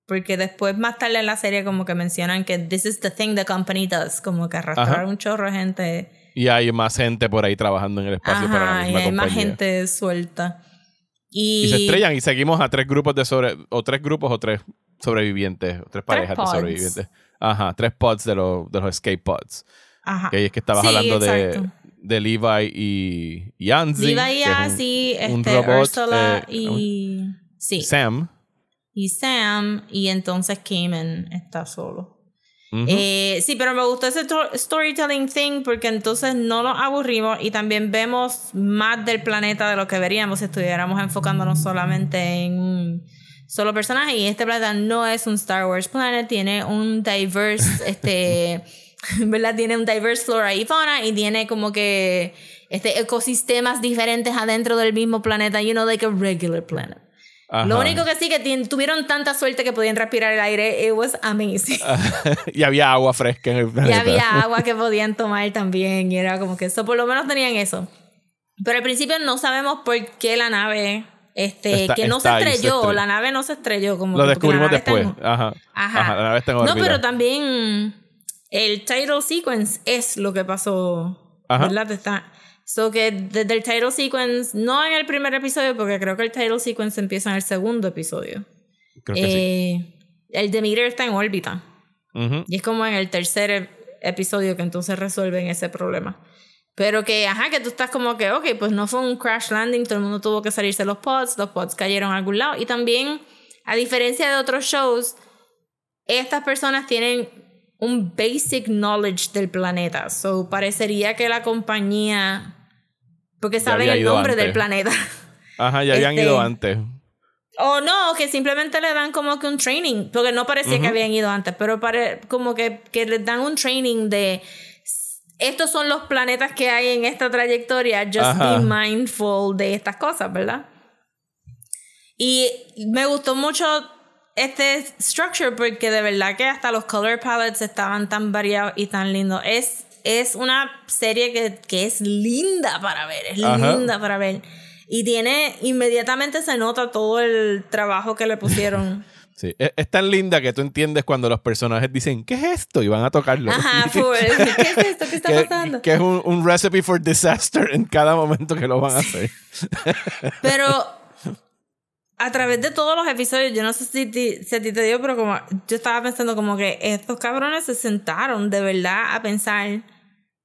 Porque después, más tarde en la serie, como que mencionan que this is the thing the company does. Como que arrastrar un chorro de gente. Y hay más gente por ahí trabajando en el espacio para la misma y hay más gente suelta. Y, se estrellan y seguimos a tres grupos de sobre o tres grupos o tres sobrevivientes, o tres parejas de sobrevivientes. Ajá, tres pods de los, de los escape pods. Ajá. Que es que estabas hablando de, de, Levi y, y Anzi. Levi y Anzi, este, Ursula eh, y sí. Sam. Y Sam, y entonces Cayman está solo. Eh, sí, pero me gustó ese storytelling thing porque entonces no nos aburrimos y también vemos más del planeta de lo que veríamos si estuviéramos enfocándonos solamente en solo personajes. Y este planeta no es un Star Wars planet, tiene un diverse, <laughs> este, ¿verdad? Tiene un diverse flora y fauna y tiene como que este, ecosistemas diferentes adentro del mismo planeta, you know, like a regular planet. Lo único que sí que tuvieron tanta suerte que podían respirar el aire. It was amazing. <laughs> y había agua fresca en el planeta. Y había <laughs> agua que podían tomar también. Y era como que eso, por lo menos tenían eso. Pero al principio no sabemos por qué la nave, este, que no se estrelló, la nave no se estrelló. Como lo descubrimos después. Ajá. Ajá. La nave está en No, pero también el title sequence es lo que pasó. Ajá. ¿Verdad? Está, So que desde el title sequence, no en el primer episodio, porque creo que el title sequence empieza en el segundo episodio. Creo que sí. Eh, el Demeter está en órbita. Y es como en el tercer episodio que entonces resuelven ese problema. Pero que, ajá, que tú estás como que, ok, pues no fue un crash landing, todo el mundo tuvo que salirse los pods, los pods cayeron a algún lado. Y también, a diferencia de otros shows, estas personas tienen un basic knowledge del planeta. So parecería que la compañía porque saben el nombre del planeta. Ajá, ya habían ido este, antes. O no, que simplemente le dan como que un training, porque no parecía que habían ido antes, pero como que, que les dan un training de estos son los planetas que hay en esta trayectoria, just be mindful de estas cosas, ¿verdad? Y me gustó mucho este structure porque de verdad que hasta los color palettes estaban tan variados y tan lindos. Es es una serie que, que es linda para ver, es linda para ver. Y tiene, inmediatamente se nota todo el trabajo que le pusieron. <laughs> Sí, es, tan linda que tú entiendes cuando los personajes dicen, ¿qué es esto? Y van a tocarlo. Ajá, <laughs> <laughs> ¿qué es esto? ¿Qué está pasando? Que, es un, un, recipe for disaster en cada momento que lo van a hacer. Pero a través de todos los episodios, yo no sé si, si a ti te dio, pero como yo estaba pensando como que estos cabrones se sentaron de verdad a pensar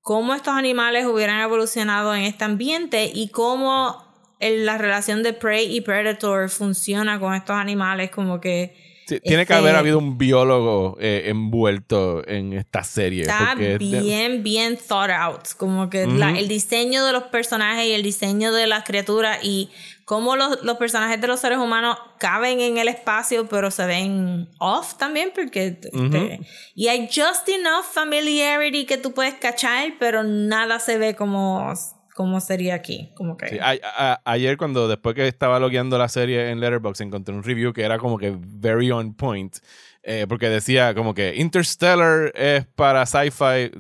cómo estos animales hubieran evolucionado en este ambiente y cómo la relación de prey y predator funciona con estos animales como que tiene que haber habido un biólogo eh, envuelto en esta serie. Está bien, bien thought out. Como que el diseño de los personajes y el diseño de las criaturas y cómo los, los, personajes de los seres humanos caben en el espacio, pero se ven off también, porque. Este, y hay just enough familiarity que tú puedes cachar, pero nada se ve como cómo sería aquí. Como que... ayer cuando después que estaba logueando la serie en Letterboxd encontré un review que era como que very on point. Eh, porque decía como que Interstellar es para sci-fi.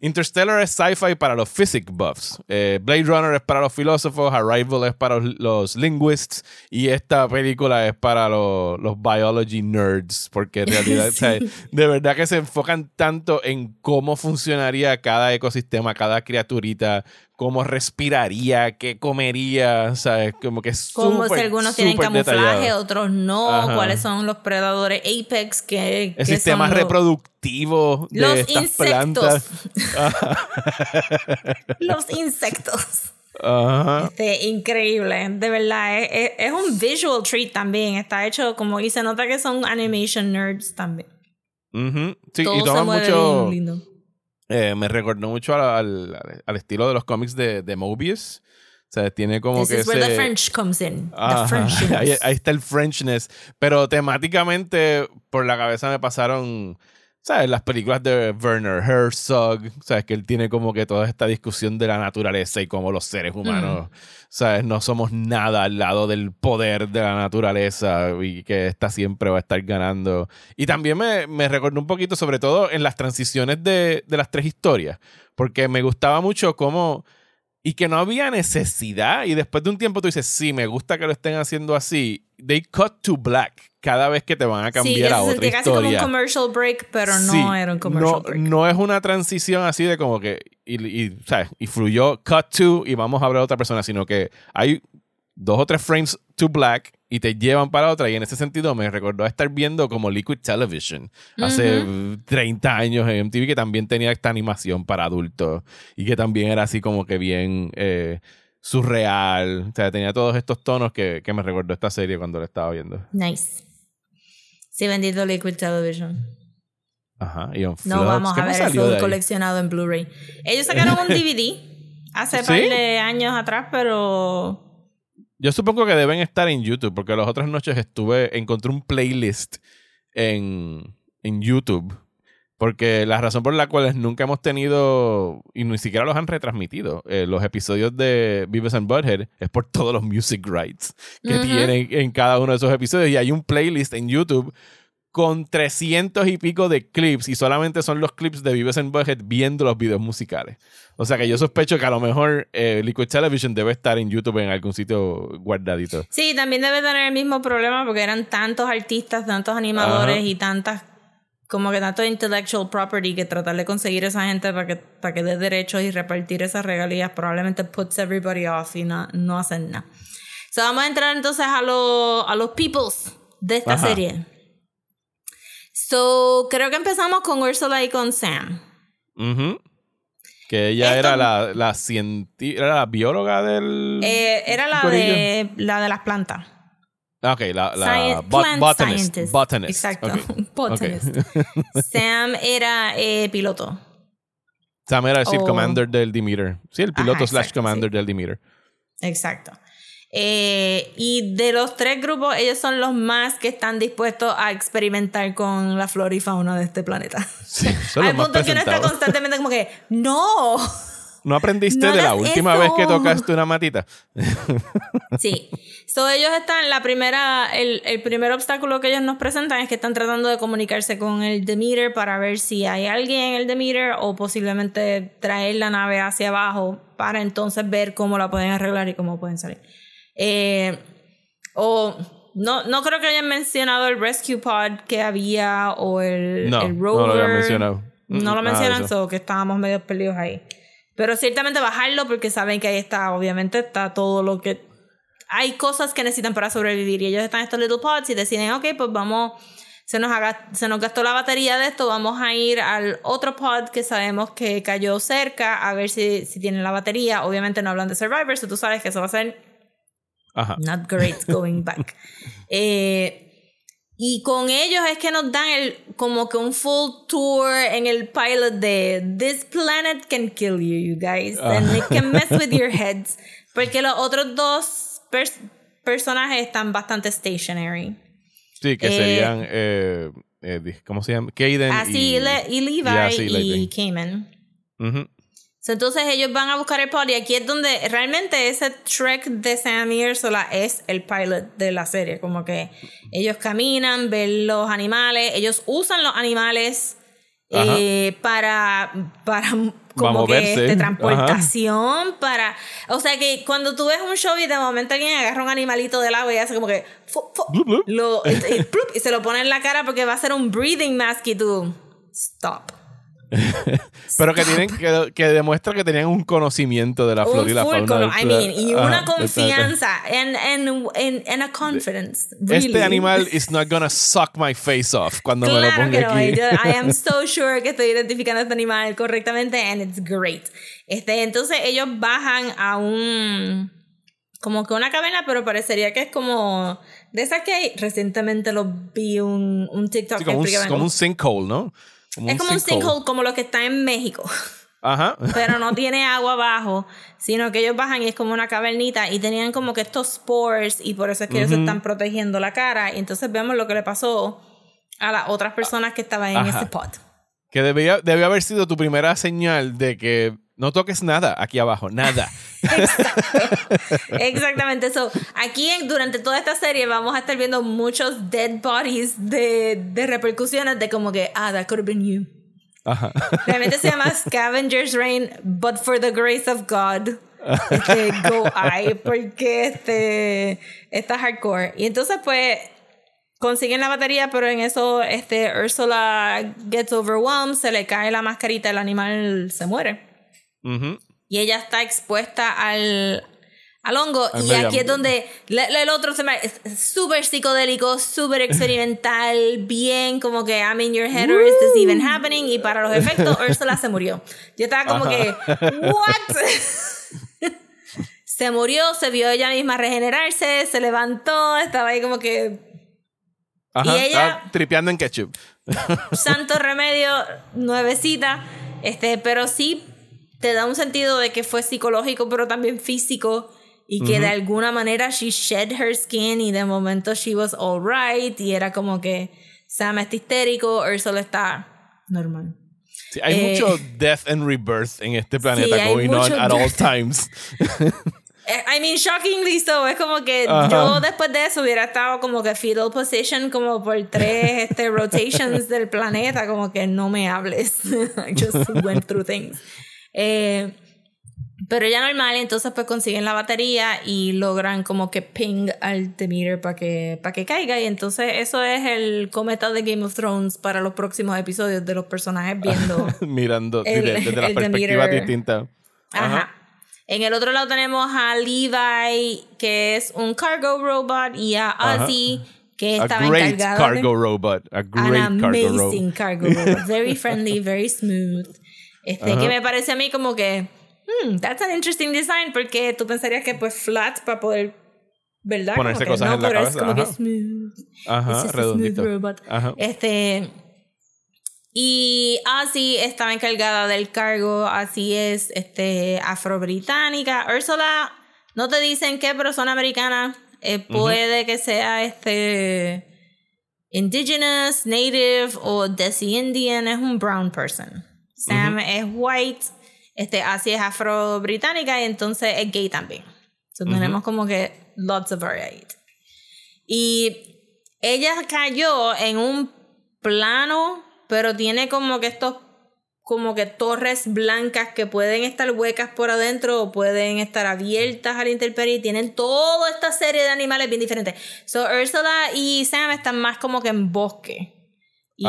Interstellar es sci-fi para los physics buffs. Eh, Blade Runner es para los filósofos. Arrival es para los, linguists. Y esta película es para los, los biology nerds. Porque en realidad, <laughs> de verdad que se enfocan tanto en cómo funcionaría cada ecosistema, cada criaturita, cómo respiraría, qué comería, ¿sabes? Como que es Como si algunos tienen camuflaje, otros no, cuáles son los predadores apex que... El sistema reproductivo de los estas insectos. plantas. <laughs> los <laughs> insectos. Este, increíble, de verdad, es, un visual treat también, está hecho como y se nota que son animation nerds también. Sí, y toma mucho... Lindo eh, me recordó mucho al, al, estilo de los cómics de, de Mobius. O sea, tiene como que. Is where the French comes in. ahí, ahí, está el Frenchness. Pero temáticamente, por la cabeza me pasaron ¿sabes? Las películas de Werner Herzog, ¿sabes? Que él tiene como que toda esta discusión de la naturaleza y cómo los seres humanos, ¿sabes? No somos nada al lado del poder de la naturaleza y que esta siempre va a estar ganando. Y también me, me recordó un poquito, sobre todo en las transiciones de, de las tres historias, porque me gustaba mucho cómo y que no había necesidad. Y después de un tiempo tú dices, sí, me gusta que lo estén haciendo así. They cut to black cada vez que te van a cambiar a otra historia. casi como un commercial break, pero no era un commercial no, break. No es una transición así de como que, y, y, ¿sabes? y fluyó cut to y vamos a hablar de otra persona, sino que hay dos o tres frames to black y te llevan para otra. Y en ese sentido me recordó estar viendo como Liquid Television hace 30 años en MTV, que también tenía esta animación para adultos y que también era así como que bien eh, surreal. O sea, tenía todos estos tonos que, que me recordó esta serie cuando la estaba viendo. Nice. Sí, bendito Liquid Television. Ajá, y on No vamos a ver eso coleccionado en Blu-ray. Ellos sacaron un <laughs> DVD hace par de años atrás, pero yo supongo que deben estar en YouTube, porque las otras noches estuve, encontré un playlist en, en YouTube. Porque la razón por la cual nunca hemos tenido, y ni siquiera los han retransmitido, eh, los episodios de Beavis and Butthead es por todos los music rights que tienen en cada uno de esos episodios. Y hay un playlist en YouTube con 300 y pico de clips y solamente son los clips de Vives en Budget viendo los videos musicales. O sea que yo sospecho que a lo mejor eh, Liquid Television debe estar en YouTube en algún sitio guardadito. Sí, también debe tener el mismo problema porque eran tantos artistas, tantos animadores y tantas como que tanto intellectual property que tratar de conseguir esa gente para que, para que dé derechos y repartir esas regalías probablemente puts everybody off y no, no hacen nada. So vamos a entrar entonces a, a los peoples de esta serie. So, creo que empezamos con Ursula y con Sam. Que ella era la, la era la bióloga del. Eh, era la de, la de las plantas. Ah, ok, la, la botanist, botanist. Exacto, <laughs> botanist. <laughs> Sam era eh, piloto. Sam era el commander del Demeter. Sí, el piloto slash commander del Demeter. Exacto. Eh, y de los tres grupos, ellos son los más que están dispuestos a experimentar con la flora y fauna de este planeta. Sí, son Al punto que uno está constantemente como que, ¡no! ¿No aprendiste de la última vez que tocaste una matita? <laughs> sí. So, ellos están, la primera, el, el, primer obstáculo que ellos nos presentan es que están tratando de comunicarse con el Demeter para ver si hay alguien en el Demeter o posiblemente traer la nave hacia abajo para entonces ver cómo la pueden arreglar y cómo pueden salir. Eh, o no, no creo que hayan mencionado el Rescue Pod que había o el, no, el rover. No lo habían mencionado. No lo mencionan, so que estábamos medio perdidos ahí. Pero ciertamente bajarlo porque saben que ahí está, obviamente está todo lo que... Hay cosas que necesitan para sobrevivir y ellos están en estos little pods y deciden, ok, pues vamos, se nos, haga, se nos gastó la batería de esto, vamos a ir al otro pod que sabemos que cayó cerca a ver si, si tienen la batería. Obviamente no hablan de Survivors, tú sabes que eso va a ser Not great going back. <laughs> Eh, Y con ellos es que nos dan el, como que un full tour en el pilot de This planet can kill you, you guys. And it can mess with your <laughs> heads. Porque los otros dos personajes están bastante stationary. Sí, que serían, eh, eh, ¿cómo se llama? Caden así y, y, Levi y, y Cayman. Entonces ellos van a buscar el pod y aquí es donde realmente ese trek de Sam y Ursula es el pilot de la serie. Como que ellos caminan, ven los animales, ellos usan los animales eh, para, para como que este, transportación para o sea que cuando tú ves un show y de momento alguien agarra un animalito del agua y hace como que Lo, y, <laughs> se lo pone en la cara porque va a ser un breathing mask y tú stop <laughs> Pero que tienen que, que, demuestra que tenían un conocimiento de la flor y la fauna. I mean, y una confianza en en a confidence. Este animal <laughs> is not gonna suck my face off cuando me lo ponga aquí. I am so <laughs> sure que estoy identificando a este animal correctamente and it's great. Este, entonces ellos bajan a un como que una caverna, pero parecería que es como de esas que recientemente lo vi un, un TikTok como, un, como un sinkhole, ¿no? Es como un sinkhole como lo que está en México. Ajá. <laughs> Pero no tiene agua abajo, sino que ellos bajan y es como una cavernita y tenían como que estos spores y por eso es que ellos están protegiendo la cara. Y entonces vemos lo que le pasó a las otras personas que estaban en ese pot. Que debía, debió haber sido tu primera señal de que no toques nada aquí abajo, nada. Exactamente. <laughs> eso aquí durante toda esta serie vamos a estar viendo muchos dead bodies de, de repercusiones de como que, ah, that could have been you. Ajá. Realmente se llama Scavenger's Reign, but for the grace of God. Este, go I, porque este, está hardcore. Y entonces, pues, consiguen la batería, pero en eso, este, Ursula gets overwhelmed, se le cae la mascarita, el animal se muere. Y ella está expuesta al, al hongo. y aquí es donde el otro se me súper psicodélico, súper experimental, <laughs> bien como que I'm in your head or is this even happening? Y para los efectos, <laughs> Ursula se murió. Yo estaba como que, ¿what? <laughs> se murió, se vio ella misma regenerarse, se levantó, estaba ahí como que. y ella. tripeando en ketchup. santo remedio, nuevecita. Este, pero sí te da un sentido de que fue psicológico, pero también físico. Y que de alguna manera she shed her skin y de momento she was alright. Y era como que Sam está histérico, Ursula está normal. Sí, hay eh, mucho death and rebirth en este planeta going on at all times. <laughs> Eh, I mean, shockingly so. Es como que yo después de eso hubiera estado como que fetal position como por tres este, rotations del planeta. Como que no me hables. <laughs> I just went through things. Eh, pero ya normal, entonces pues consiguen la batería y logran como que ping al Demeter para que, para que caiga. Y entonces eso es el cometa de Game of Thrones para los próximos episodios de los personajes viendo. <laughs> Mirando desde la perspectiva distinta. Ajá. En el otro lado tenemos a Levi, que es un cargo robot, y a Ozzy, que estaba a great cargo robot. A great an amazing cargo robot. Very friendly, very smooth. Este, que me parece a mí como que, hmm, that's an interesting design, porque tú pensarías que pues flat para poder, ¿verdad? Ponerse cosas en la cabeza. es como que smooth. Ajá, redondito. Smooth robot. Este, y así estaba encargada del cargo, así es, este, afro-británica. Ursula, no te dicen qué, pero son americanas. Eh, puede que sea este indigenous, native o desi Indian, es un brown person. Sam es white, este, así es afro-británica y entonces es gay también. Entonces tenemos como que lots of variety. Y ella cayó en un plano, pero tiene como que estos como que torres blancas que pueden estar huecas por adentro o pueden estar abiertas a la intemperie. Tienen toda esta serie de animales bien diferentes. So Ursula y Sam están más como que en bosque. Y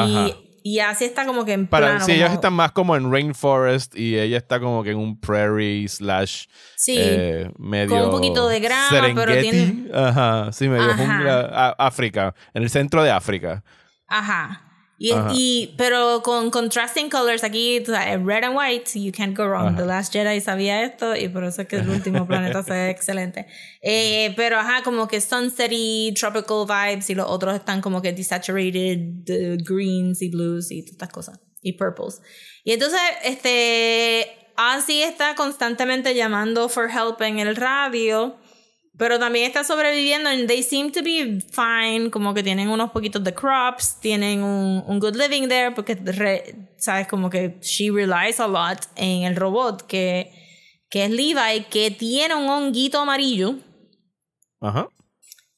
y así está como que en Para, plano. Sí, ellos están más como en rainforest y ella está como que en un prairie slash sí, eh, medio con un poquito de grama, pero tiene ajá, sí, medio jungla, África, en el centro de África. Ajá. Y, y, pero con contrasting colors aquí, red and white, you can't go wrong. The Last Jedi sabía esto y por eso es que el último planeta se ve excelente. <laughs> Eh, pero ajá, como que sunsetty, tropical vibes y los otros están como que desaturated, greens y blues y todas estas cosas. Y purples. Y entonces, este, Ozzy está constantemente llamando for help en el radio pero también está sobreviviendo and they seem to be fine, como que tienen unos poquitos de crops, tienen un, un good living there, porque, sabes, como que she relies a lot en el robot que, que es Levi, que tiene un honguito amarillo. Ajá.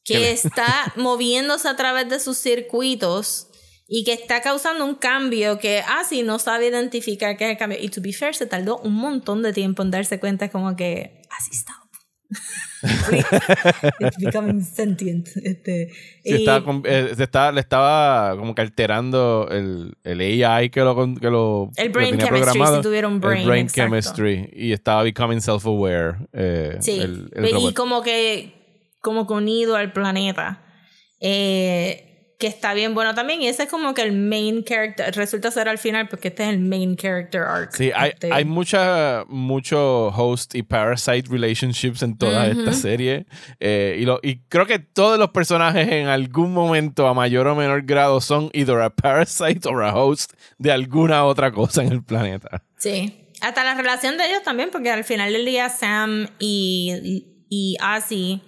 Que está <laughs> moviéndose a través de sus circuitos y que está causando un cambio que ah, no sabe identificar qué es el cambio. Y to be fair, se tardó un montón de tiempo en darse cuenta como que así está. <laughs> It's becoming sentient. Este, eh, le estaba como que alterando el, el AI que lo, que lo, el brain tenía chemistry, tuvieron brain, el brain chemistry. Y estaba becoming self-aware. Eh, sí. y como que, como que unido al planeta. Eh, que está bien bueno también. Y ese es como que el main character, resulta ser al final, porque este es el main character arc. Sí, hay, este hay mucha, mucho host y parasite relationships en toda esta serie. Eh, y, lo, y creo que todos los personajes en algún momento, a mayor o menor grado, son either a parasite o a host de alguna otra cosa en el planeta. Sí. Hasta la relación de ellos también, porque al final del día Sam y, y Ozzy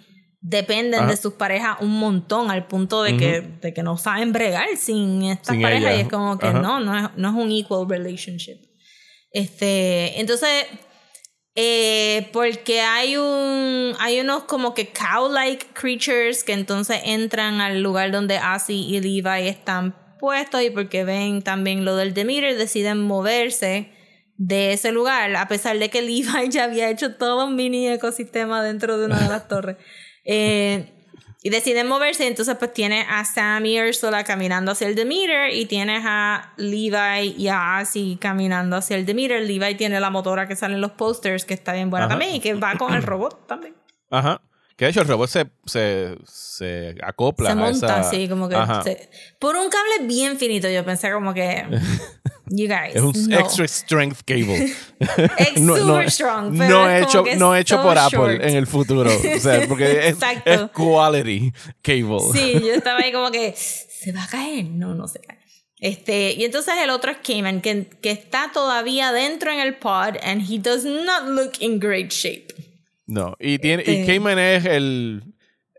dependen de sus parejas un montón al punto de, que, de que no saben bregar sin estas parejas y es como que no, no es, no es un equal relationship. Este, entonces, eh, porque hay un hay unos como que cow-like creatures que entonces entran al lugar donde Asi y Levi están puestos y porque ven también lo del Demeter deciden moverse de ese lugar a pesar de que <laughs> Levi ya había hecho todo un mini ecosistema dentro de una de las <laughs> torres. Eh, y deciden moverse, entonces pues tienes a Sam y Ursula caminando hacia el Demeter y tienes a Levi y a Asi caminando hacia el Demeter. Levi tiene la motora que sale en los posters, que está bien buena también y que va con el <clears throat> robot también. Ajá. Que de hecho el robot se, se, se acopla. Se monta, así, como que. por un cable bien finito, yo pensé como que. <laughs> You guys. Es un extra strength cable. <laughs> es no, super strong. Pero no, hecho, no hecho por Apple en el futuro. O sea, <laughs> porque es, es, quality cable. Sí, yo estaba ahí como que. ¿Se va a caer? No, no se cae. Este, y entonces el otro es Cayman, que, que está todavía dentro en el pod and he does not look in great shape. No, y, tiene, y este Cayman es el,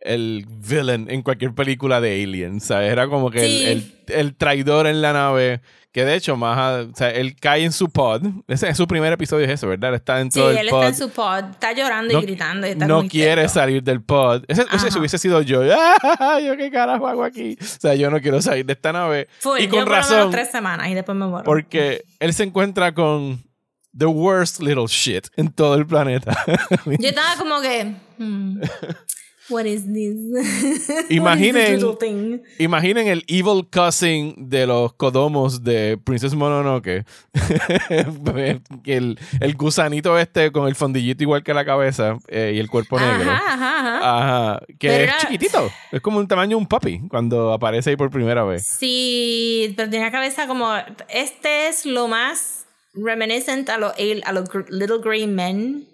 el villain en cualquier película de Alien, ¿sabes? Era como que el, el, traidor en la nave, que de hecho, más, o sea, él cae en su pod. Ese es su primer episodio, es eso, ¿verdad? Está dentro sí, del pod. Sí, él está en su pod, está llorando y gritando. Y está no quiere salir del pod. Ese, ese, hubiese sido yo. <laughs> ¡Ah, yo qué carajo hago aquí! O sea, yo no quiero salir de esta nave. y con yo razón. tres semanas y después me muero. Porque él se encuentra con the worst little shit en todo el planeta. <laughs> Yo estaba como que. Hmm, what is this? <laughs> Imaginen, imaginen el evil cousin de los Kodomos de Princess Mononoke. <laughs> el, el gusanito este con el fondillito igual que la cabeza eh, y el cuerpo negro. Ajá, ajá. ajá que es chiquitito. Es como un tamaño de un puppy cuando aparece ahí por primera vez. Sí, pero tiene la cabeza como. Este es lo más reminiscent a los a los Little Grey Men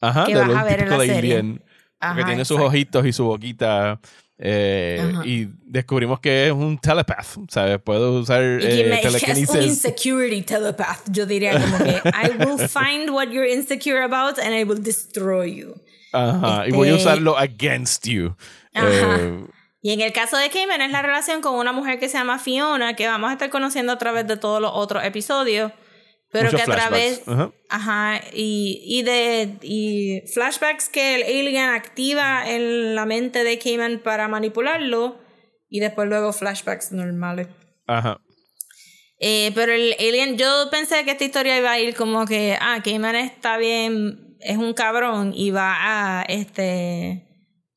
Ajá, que vas a ver en la serie. porque tiene sus ojitos y su boquita. Eh, y descubrimos que es un telepath, ¿sabes? Puede usar eh, telekinesis. Es un insecurity telepath. Yo diría como que I will <laughs> find what you're insecure about and I will destroy you. Ajá, y voy a este usarlo against you. Ajá. Eh, y en el caso de Cayman es la relación con una mujer que se llama Fiona, que vamos a estar conociendo a través de todos los otros episodios. Pero que a través. Ajá. y, y, de. Y flashbacks que el alien activa en la mente de Cayman para manipularlo. Y después luego flashbacks normales. Ajá. Eh, pero el alien. Yo pensé que esta historia iba a ir como que. Ah, Cayman está bien. Es un cabrón. Y va a. Este.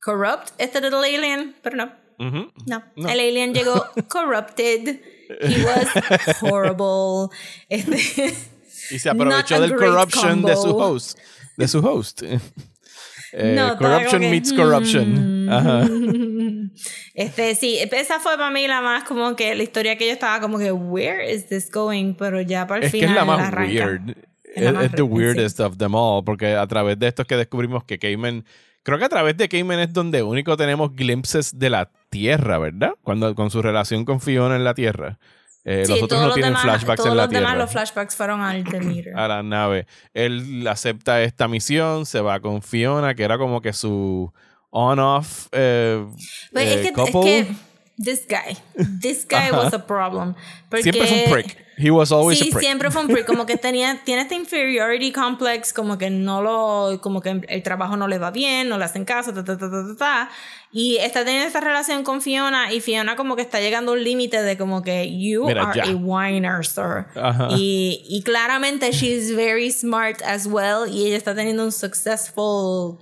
Corrupt este little alien. Pero no. no. El alien llegó <laughs> corrupted. He <laughs> was horrible. Este, <laughs> y se aprovechó del corruption de su host. De su host. <laughs> Eh, corruption meets corruption. Mm. Este, sí, esa fue para mí la más como que la historia que yo estaba como que, where is this going? Pero ya para el es final. Que es la más arranca. weird. Es, the weirdest of them all. Porque a través de esto es que descubrimos que Cayman. Creo que a través de Cayman es donde único tenemos glimpses de la Tierra, ¿verdad? Cuando con su relación con Fiona en la Tierra. Eh, Sí, los otros no los tienen demás- flashbacks todos en la los demás Tierra. los flashbacks fueron al a la nave. Él acepta esta misión, se va con Fiona, que era como que su on-off eh, Pues eh, es, que, es couple. que this guy, this guy was a problem. Porque, Siempre fue un prick. He was always Sí, a prick. siempre fue un prick. Como que <laughs> tenía, tiene este inferiority complex, como que no lo, como que el trabajo no le va bien, no le hacen caso, ta, ta, ta, ta, ta, ta. Y está teniendo esta relación con Fiona y Fiona como que está llegando a un límite de como que you Mira, are ya. a whiner, sir. Ajá. Y, y claramente she's very smart as well y ella está teniendo un successful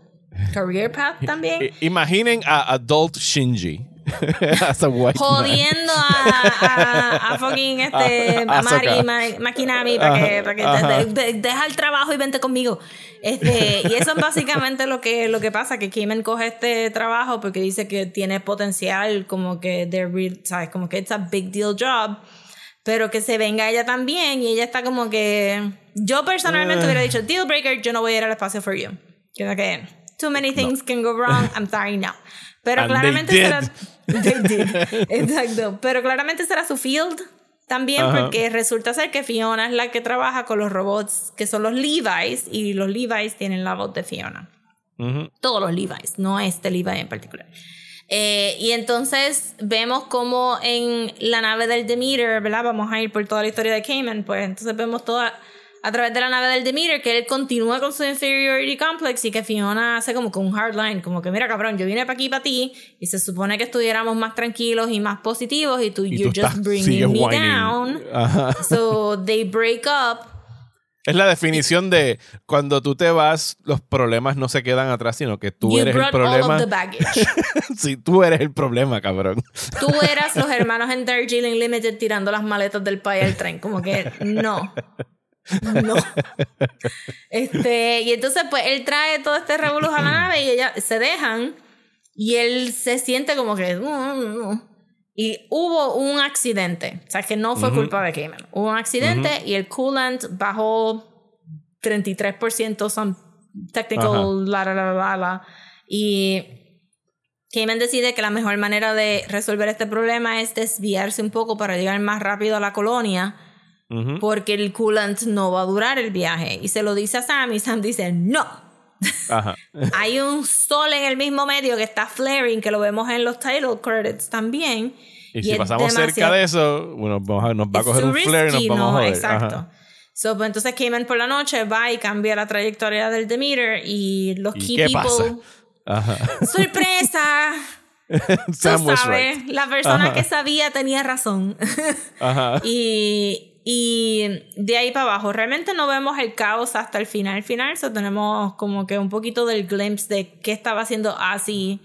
career path también. Imaginen a Adult Shinji <laughs> as a white jodiendo a, a, a fucking <laughs> este, A- Mari. Ma- Makinami para que, para que de- de- deja el trabajo y vente conmigo. Este, y eso es básicamente lo que, lo que pasa, que Kimen coge este trabajo porque dice que tiene potencial, como que real, ¿sabes? Como que it's a big deal job. Pero que se venga ella también y ella está como que... Yo personalmente hubiera dicho, deal breaker, yo no voy a ir al espacio for you. Que, too many things can go wrong, I'm sorry, no. Pero And claramente did. será... They did. <laughs> Exacto. Pero claramente será su field también porque resulta ser que Fiona es la que trabaja con los robots que son los Levi's y los Levi's tienen la voz de Fiona. Todos los Levi's, no este Levi en particular. Eh, y entonces vemos como en la nave del Demeter, ¿verdad? Vamos a ir por toda la historia de Cayman, pues entonces vemos toda a través de la nave del Demeter que él continúa con su inferiority complex y que Fiona hace como que un hard line, como que mira cabrón, yo vine para aquí para ti y se supone que estuviéramos más tranquilos y más positivos y tú, Y you're tú just estás- bringing me whining. down. Ajá. So they break up. Es la definición de cuando tú te vas, los problemas no se quedan atrás, sino que tú you eres el problema. of the baggage. <laughs> sí, tú eres el problema, cabrón. Tú eras los hermanos en Darjeeling Limited tirando las maletas del país al tren. Como que no. No. <laughs> Este, y entonces, pues él trae todo este revolución a la <clears throat> nave y ella se dejan. Y él se siente como que. Y hubo un accidente. O sea, que no fue culpa de Cayman. Hubo un accidente y el coolant bajó 33%, some technical, la, la, la, la, la. Y Cayman decide que la mejor manera de resolver este problema es desviarse un poco para llegar más rápido a la colonia Porque el coolant no va a durar el viaje. Y se lo dice a Sam y Sam dice, no. Ajá. <laughs> Hay un sol en el mismo medio que está flaring, que lo vemos en los title credits también. Y, si es pasamos cerca de eso, bueno, a- nos va a coger un flare y nos vamos a no, joder. Exacto. Ajá. So, pues entonces Cayman por la noche va y cambia la trayectoria del Demeter y los ¿Y key qué people... pasa? Ajá. <laughs> ¡Sorpresa! <laughs> Tú Sam was sabes, right. la persona Ajá. que sabía tenía razón. Ajá. y, y de ahí para abajo, realmente no vemos el caos hasta el final. final, so tenemos como que un poquito del glimpse de qué estaba haciendo Asi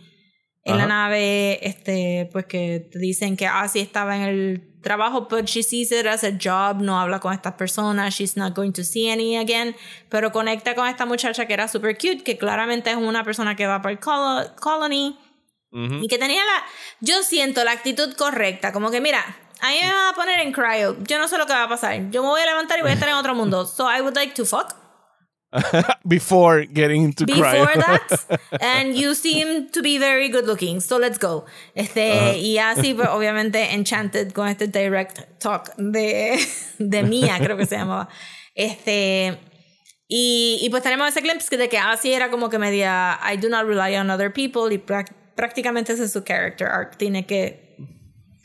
en la Ajá. nave. Este, pues que dicen que Asi estaba en el trabajo, but she sees it as a job, no habla con estas personas, she's not going to see any again, pero conecta con esta muchacha que era super cute, que claramente es una persona que va para el colo- colony. Ujú. Y que tenía la, yo siento la actitud correcta, como que mira, a mí me van a poner en cryo, yo no sé lo que va a pasar, yo me voy a levantar y voy a estar en otro mundo, <laughs> so I would like to fuck <laughs> Before getting into before cryo. that, <laughs> and you seem to be very good looking, so let's go. Este, y así pues obviamente enchanted con este direct talk de, de Mia, creo que se llamaba. Este, y, y pues tenemos ese glimpse de que así era como que media I do not rely on other people y prácticamente ese es su character arc. Tiene que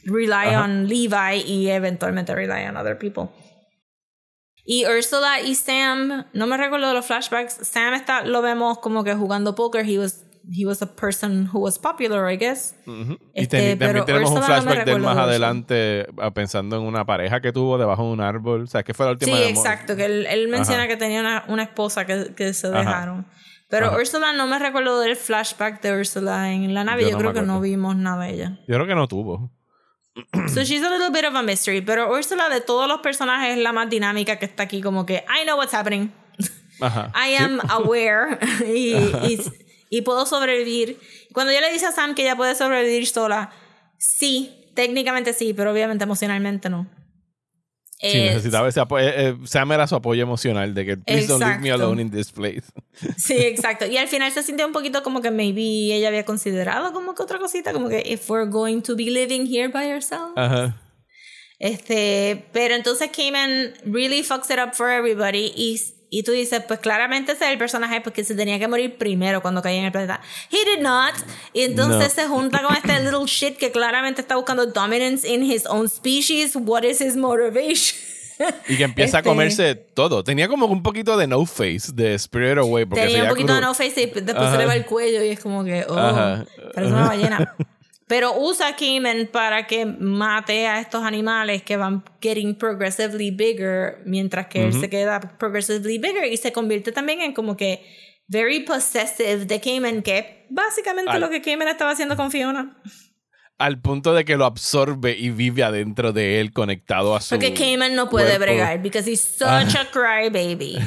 rely on Levi y eventualmente rely on other people. Y Ursula y Sam, no me recuerdo de los flashbacks. Sam está, lo vemos como que jugando poker. He was, he was a person who was popular, I guess. Y Este, pero también tenemos un Ursula no me flashback de más de Ursula. adelante ah, pensando en una pareja que tuvo debajo de un árbol. O sea, que fue la última Sí, exacto. Que él, él menciona Ajá. que tenía una, una esposa que, que se Ajá. dejaron. Pero Ajá. Ursula no me recuerdo del flashback de Ursula en la nave. Yo Yo, no creo que no vimos nada de ella. Yo creo que no tuvo. So she's a little bit of a mystery. Pero Ursula de todos los personajes es la más dinámica que está aquí. Como que I know what's happening. Ajá. I Sí. am aware <laughs> <laughs> y, y, y puedo sobrevivir. Cuando ella le dice a Sam que ella puede sobrevivir sola, Sí, técnicamente sí, pero obviamente emocionalmente no. Sí, necesitaba ese apoyo. Eh, eh, Sam era su apoyo emocional de que please don't leave me alone in this place. <laughs> Sí, exacto. Y al final se sintió un poquito como que maybe ella había considerado como que otra cosita, como que if we're going to be living here by ourselves. Ajá. Este, pero entonces Cayman really fucks it up for everybody y, y tú dices, pues claramente ese es el personaje porque se tenía que morir primero cuando caía en el planeta. He did not. Y entonces se junta con este little shit que claramente está buscando dominance in his own species. What is his motivation? <laughs> Y que empieza a este comerse todo. Tenía como un poquito de no face de Spirit Away. Porque Tenía un poquito de no face y después se le va el cuello y es como que, oh, parece una ballena. Pero usa Cayman para que mate a estos animales que van getting progressively bigger mientras que él se queda progressively bigger y se convierte también en como que very possessive de Cayman, que básicamente lo que Cayman estaba haciendo con Fiona al punto de que lo absorbe y vive adentro de él conectado a su Porque Cayman no puede bregar because he's such a a crybaby.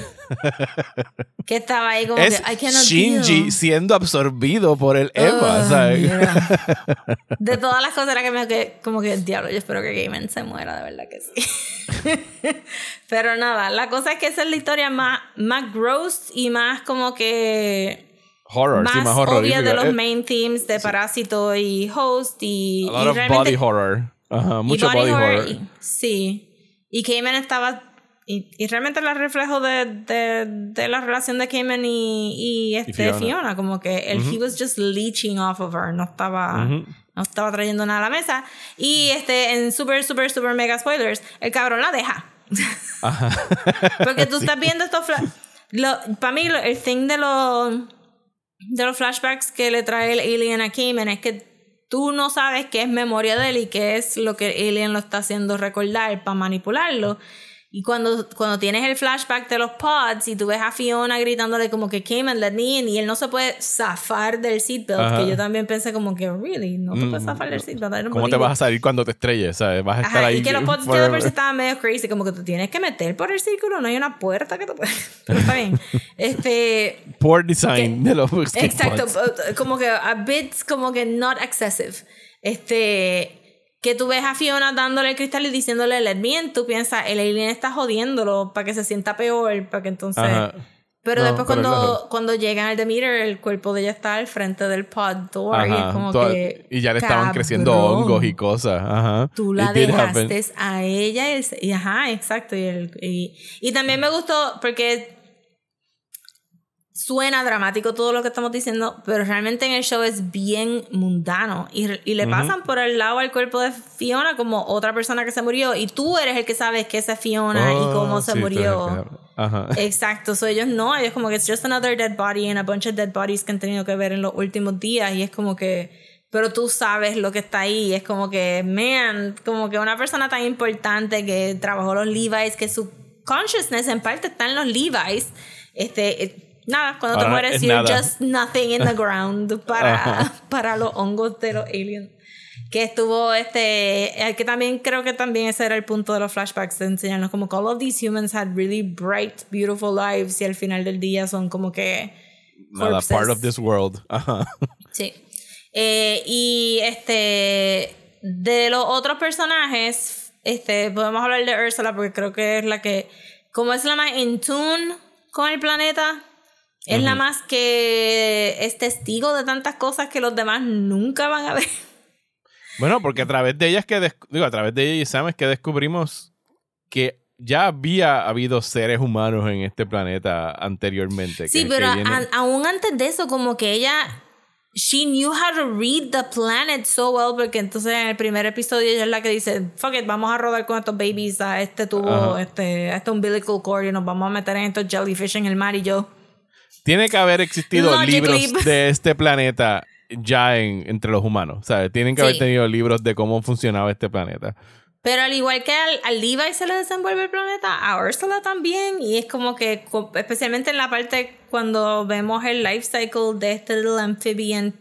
<laughs> que estaba ahí como es que Shinji siendo absorbido por el Eva, ¿sabes? <laughs> De todas las cosas era que me que como que diablo, yo espero que Cayman se muera, de verdad que sí. <laughs> Pero nada, la cosa es que esa es la historia más más gross y más como que horror, más, sí, más horror. obvia de los main themes de Parásito y Host y, A lot of body horror. Ajá, mucho body, horror. sí. Y Cayman estaba y, y, realmente el reflejo de, de, de, la relación de Cayman y, y, este, Fiona. como que él, he was just leeching off of her, no estaba, no estaba trayendo nada a la mesa. Y este, en super, super, super mega spoilers, el cabrón la deja. Ajá. <laughs> Porque tú <laughs> estás viendo estos Para mí, el thing de los de los flashbacks que le trae el alien a Cayman es que tú no sabes qué es memoria de él y qué es lo que el alien lo está haciendo recordar para manipularlo. Y cuando, cuando tienes el flashback de los pods y tú ves a Fiona gritándole como que came and let me in y él no se puede zafar del seatbelt, que yo también pensé como que, really, no te puedes mm, zafar del seatbelt. ¿Cómo te vas a salir cuando te estrelles? ¿sabes? Vas a estar ahí. Y que los pods de estaban medio crazy, como que tú tienes que meter por el círculo, no hay una puerta que te puedes. <laughs> Pero está bien. este. Poor design de los Exacto, como que a bit, como que not excessive. Este que tú ves a Fiona dándole el cristal y diciéndole let me tú piensas, el alien está jodiéndolo para que se sienta peor, para que entonces... Pero después cuando, cuando llegan al Demeter, el cuerpo de ella está al frente del pod door y es como que... Y ya le estaban creciendo hongos y cosas. Ajá. Tú la dejaste a ella y, ajá, exacto. Y, el, y, y también me gustó porque suena dramático todo lo que estamos diciendo, pero realmente en el show es bien mundano y, y le pasan por el lado al cuerpo de Fiona como otra persona que se murió y tú eres el que sabes que esa es Fiona y cómo oh, se murió. Exacto, so ellos no, ellos como que es just another dead body and a bunch of dead bodies que han tenido que ver en los últimos días y es como que pero tú sabes lo que está ahí. Es como que, man, como que una persona tan importante que trabajó los Levi's, que su consciousness en parte está en los Levi's, este, Nada, cuando te mueres, you're just nothing in the <laughs> ground para, para los hongos de los aliens. Que estuvo este. Que también creo que también ese era el punto de los flashbacks, de enseñarnos como que all of these humans had really bright, beautiful lives y al final del día son como que. Nada, part of this world. Sí. Eh, y este. De los otros personajes, este, podemos hablar de Ursula porque creo que es la que. Como es la más in tune con el planeta, es la más que es testigo de tantas cosas que los demás nunca van a ver. <laughs> Bueno, porque a través de ella es que digo, a través de ella y Sam es que descubrimos que ya había habido seres humanos en este planeta anteriormente. Sí, pero aún antes de eso, como que ella she knew how to read the planet so well porque entonces en el primer episodio ella es la que dice fuck it vamos a rodar con estos babies a este tubo este a este umbilical cord y nos vamos a meter en estos jellyfish en el mar y yo tiene que haber existido libros de este planeta ya en, entre los humanos. ¿sabes? Tienen que haber tenido libros de cómo funcionaba este planeta. Pero al igual que al, al, Levi se le desenvuelve el planeta, a Ursula también. Y es como que, especialmente en la parte cuando vemos el life cycle de este little amphibian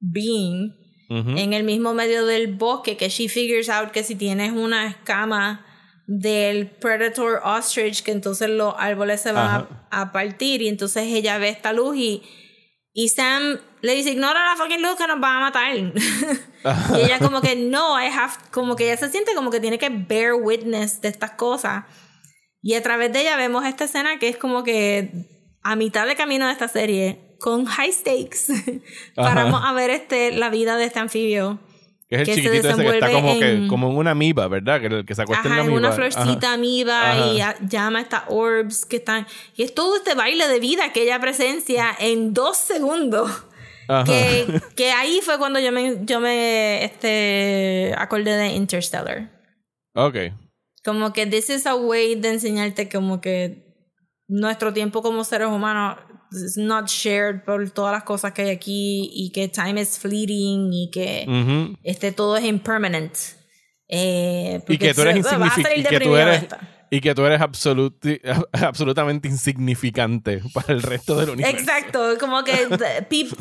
being en el mismo medio del bosque, que she figures out que si tienes una escama del Predator Ostrich, que entonces los árboles se van a, partir y entonces ella ve esta luz y, y Sam le dice, ignora la fucking luz que nos van a matar. <laughs> y ella como que, no, I have, como que ella se siente como que tiene que bear witness de estas cosas. Y a través de ella vemos esta escena que es como que a mitad de camino de esta serie, con high stakes, <laughs> paramos a ver este, la vida de este anfibio. Que es el chiquitito ese que está como, que, como en una amiba, ¿verdad? Que, que se acuesta en la amiba. una florcita amiba y llama a estas orbs que están... Y es todo este baile de vida que ella presencia en dos segundos. Que, que, ahí fue cuando yo me, yo me este, acordé de Interstellar. Ok. Como que this is a way de enseñarte como que nuestro tiempo como seres humanos not shared por todas las cosas que hay aquí y que time is fleeting y que este, todo es impermanent. Eh, y que tú eres insignificante y que tú eres <laughs> absolutamente insignificante para el resto del universo. Exacto, como que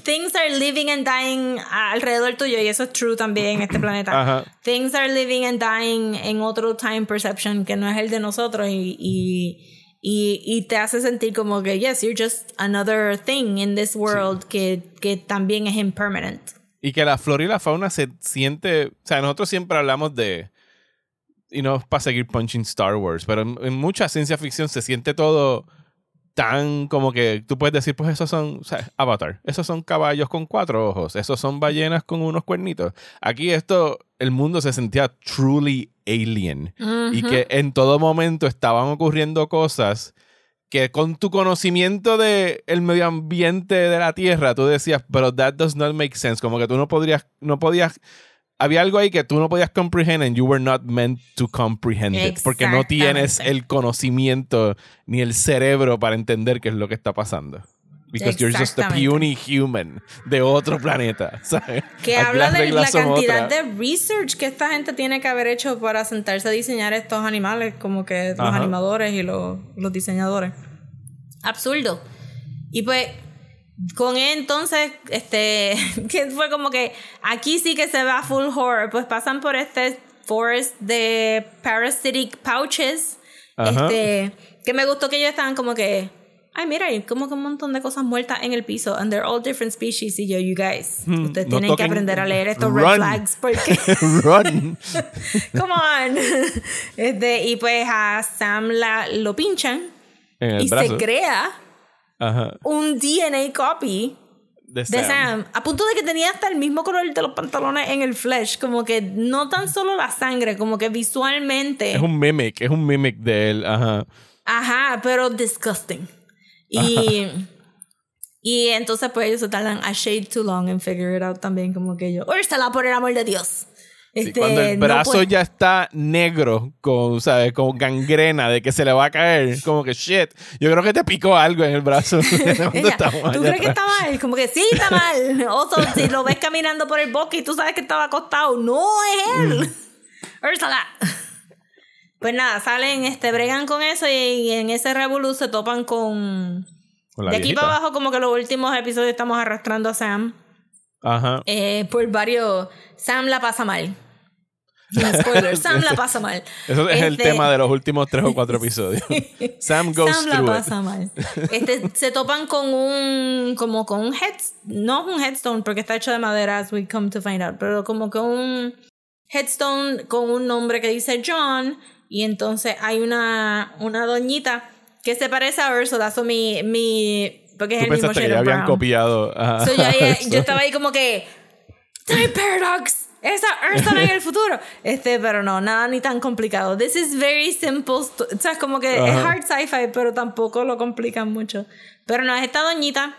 things are living and dying alrededor tuyo y eso es true también en este planeta. Things are living and dying en otro time perception que no es el de nosotros y, y, y, te hace sentir como que, yes, you're just another thing in this world que, que también es impermanent. Y que la flora y la fauna se siente, o sea, nosotros siempre hablamos de y no es para seguir punching Star Wars, pero en, mucha ciencia ficción se siente todo tan como que tú puedes decir, pues esos son, o sea, Avatar, esos son caballos con cuatro ojos, esos son ballenas con unos cuernitos. Aquí esto, el mundo se sentía truly alien y que en todo momento estaban ocurriendo cosas que con tu conocimiento del el medio ambiente de la Tierra, tú decías, pero that does not make sense, como que tú no podrías, no podías había algo ahí que tú no podías comprehend and you were not meant to comprehend it porque no tienes el conocimiento ni el cerebro para entender qué es lo que está pasando. Because you're just a puny human de otro planeta, <laughs> ¿sabes? Que habla de la cantidad de research que esta gente tiene que haber hecho para sentarse a diseñar estos animales, como que los animadores y los, los diseñadores. Absurdo. Y pues con él entonces, este, <laughs> que fue como que aquí sí que se va full horror, pues pasan por este forest de parasitic pouches, este, que me gustó que ellos estaban como que, ay mira, hay como que un montón de cosas muertas en el piso, and they're all different species, y yo, you guys, hmm, ustedes tienen que aprender a leer estos red flags, <laughs> porque... Run. <laughs> Come on. <laughs> Este, y pues a Sam la, lo pinchan, y se crea un DNA copy de Sam. A punto de que tenía hasta el mismo color de los pantalones en el flesh. Como que no tan solo la sangre, como que visualmente. Es un mimic, es un mimic de él. Ajá. Ajá, pero disgusting. Y. Y entonces, pues ellos se tardan a shade too long en figure it out también. Como que yo. Úrsela por el amor de Dios. Este, cuando el brazo ya está negro, con, ¿sabes? con gangrena de que se le va a caer, como que shit, yo creo que te picó algo en el brazo. <laughs> <laughs> ¿Tú crees que está mal? Como que sí, está mal. <laughs> O si lo ves caminando por el bosque y tú sabes que estaba acostado, no es él. Úrsala. Pues nada, salen, este, bregan con eso y, en ese revolú se topan con... de aquí para abajo, como que los últimos episodios estamos arrastrando a Sam. Ajá. Eh, por varios. Sam la pasa mal. Spoiler, Sam la <laughs> pasa mal. Eso es el este tema de los últimos tres o cuatro <laughs> episodios. <laughs> Sam goes Sam la pasa mal. Este, se topan con un, como con un head, no un headstone porque está hecho de madera, as we come to find out, pero como con un headstone con un nombre que dice John y entonces hay una, una doñita que se parece a Ursula, so mi, mi porque es el mismo que ya habían copiado. <laughs> yo, estaba ahí como que. Time Paradox. Esa Ursula en el futuro. Este, pero no, nada ni tan complicado. This is very simple. O sea, es como que es hard sci-fi, pero tampoco lo complican mucho. Pero no, es esta doñita.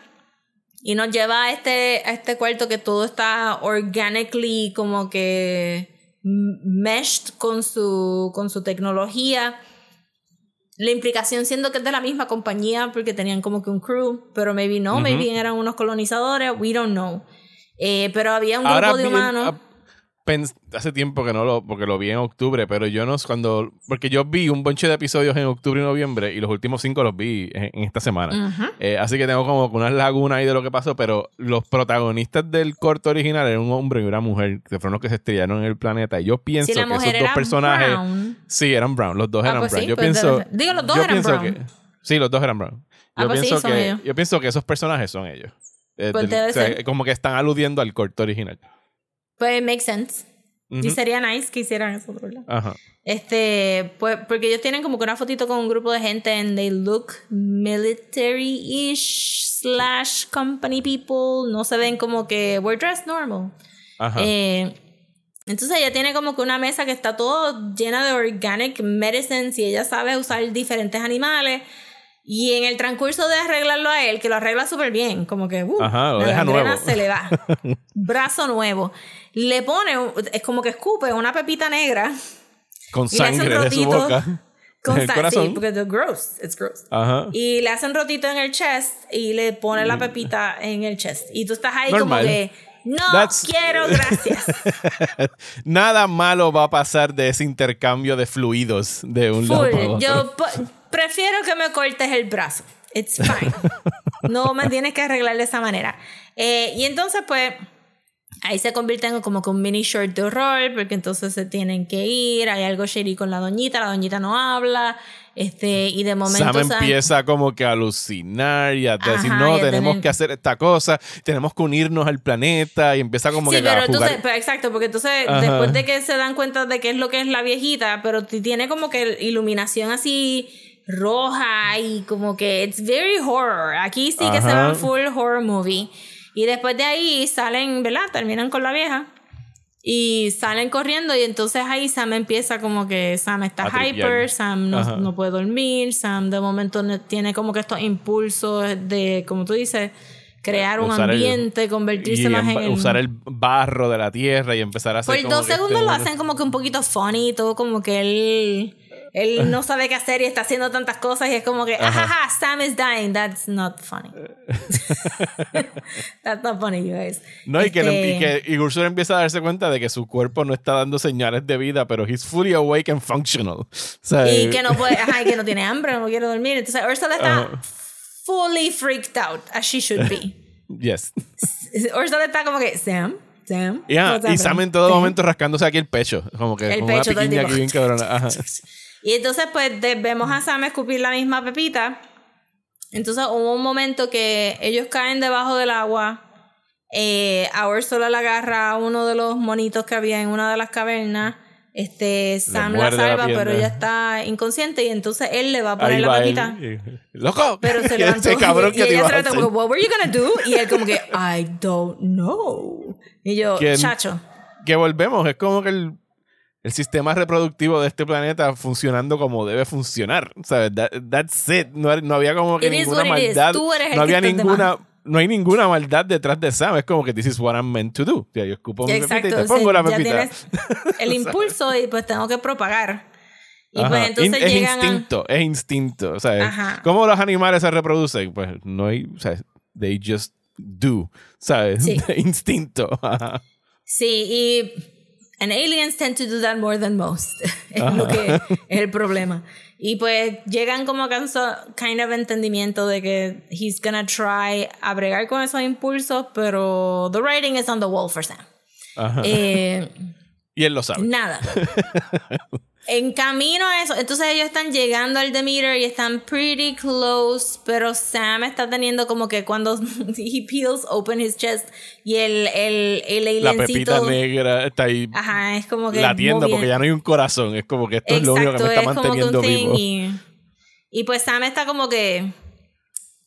Y nos lleva a este, a este cuarto que todo está organically como que meshed con su, con su tecnología la implicación siendo que es de la misma compañía porque tenían como que un crew, pero maybe no, maybe eran unos colonizadores, we don't know. Eh, pero había un grupo de humanos. Ah, hace tiempo que no lo, porque lo vi en octubre, pero yo no, cuando, porque yo vi un bonche de episodios en octubre y noviembre y los últimos cinco los vi en, esta semana. Eh, así que tengo como unas lagunas ahí de lo que pasó, pero los protagonistas del corto original eran un hombre y una mujer, que fueron los que se estrellaron en el planeta. Y yo pienso que esos dos personajes... Sí, eran brown, los dos ah, eran pues brown. yo pues pienso... digo, los dos eran brown. sí, los dos eran brown. Ah, yo, pues pienso que, yo pienso que esos personajes son ellos. Eh, del- debe o sea, ser. como que están aludiendo al corto original. Pues makes sense. Y Ujú. sería nice que hicieran eso, ¿verdad? Ajá. Este, pues, porque ellos tienen como que una fotito con un grupo de gente and they look military-ish slash company people. No se ven como que we're dressed normal. Ajá. Eh, entonces ella tiene como que una mesa que está todo llena de organic medicines y ella sabe usar diferentes animales. Y en el transcurso de arreglarlo a él, que lo arregla súper bien, como que uh, Ajá, lo la deja nuevo. se le va. <laughs> Brazo nuevo. Le pone, es como que escupe una pepita negra Con sangre de su boca. con el corazón. Sí, porque es gross, it's gross. Ajá. Y le hace un rotito en el chest y le pone la pepita en el chest. Y tú estás ahí Normal. como que, no That's- quiero, gracias. <laughs> Nada malo va a pasar de ese intercambio de fluidos de un lado para Full. otro. Yo po- prefiero que me cortes el brazo. It's fine. <laughs> No me tienes que arreglar de esa manera. Eh, y entonces, pues, ahí se convierte en como que un mini short de horror, porque entonces se tienen que ir. Hay algo shady con la doñita, la doñita no habla. Este, y de momento. Sam Sam- empieza como que a alucinar y a decir, Ajá, no, tenemos tener- que hacer esta cosa, tenemos que unirnos al planeta y empieza como Sí, que pero a jugar. entonces, pero exacto, porque entonces Ajá. después de que se dan cuenta de qué es lo que es la viejita, pero tiene como que iluminación así roja y como que it's very horror. Aquí sí que se Ajá. van full horror movie. Y después de ahí salen, ¿verdad? Terminan con la vieja. Y salen corriendo y entonces ahí Sam empieza como que Sam está A hyper, Sam no, no puede dormir, Sam de momento tiene como que estos impulsos de, como tú dices, crear un Usar el- ambiente, convertirse más en usar el barro de la tierra y empezar a hacer Por como dos este segundos lo hacen como que un poquito funny, todo como que él, él <laughs> no sabe qué hacer y está haciendo tantas cosas y es como que, ajaja, Sam is dying. That's not funny. <laughs> That's not funny, you guys. No, y que, Este, y que y Ursula empieza a darse cuenta de que su cuerpo no está dando señales de vida, pero he's fully awake and functional. <laughs> O sea, y que no puede, ajá, y que no tiene hambre, no quiere dormir. Entonces Ursula está fully freaked out, as she should be. Yes. Ursula está como que, Sam, Sam. Yeah, y Sam happening?" en todo momento rascándose aquí el pecho, como que El con pecho una piquiña aquí bien cabrona. Ajá. Y entonces, pues, vemos a Sam escupir la misma pepita. Entonces, hubo un momento que ellos caen debajo del agua. Eh, a Ursula la agarra a uno de los monitos que había en una de las cavernas. Este, Sam la la salva, pierna. pero ella está inconsciente. Y entonces él le va a poner Ahí la pepita. él. y- ¡Loco! Pero se <laughs> Y levantó. Ese cabrón y que te ella se como, what were you gonna do? Y él como que, I don't know. Y yo, ¿Quién? chacho. que volvemos, es como que el, el sistema reproductivo de este planeta funcionando como debe funcionar. ¿Sabes? That- that's it. No, no había como que It ninguna maldad. No había ninguna. No hay ninguna maldad detrás de Sam. Es como que this is what I'm meant to do. O sea, yo escupo mi pepita y te pongo sí, la ya pepita. <laughs> el impulso y pues tengo que propagar. Y Ajá. pues entonces es llegan a- instinto, es instinto. O sea, Ajá. ¿cómo los animales se reproducen? Pues no hay, o sea, they just do, ¿sabes? Sí. <laughs> instinto. Ajá. Sí, y and aliens tend to do that more than most. <laughs> es lo que es el problema. Y pues llegan como a kind of entendimiento de que he's gonna try a bregar con esos impulsos, pero the writing is on the wall for Sam. Ajá. Eh, y él lo sabe. Nada. <laughs> En camino a eso, entonces ellos están llegando al Demeter y están pretty close, pero Sam está teniendo como que cuando <laughs> he peels open his chest y el, el, el La pepita negra está ahí Ajá, es como que. latiendo porque ya no hay un corazón. Es como que esto es lo único que me está es manteniendo vivo. Y, y pues Sam está como que.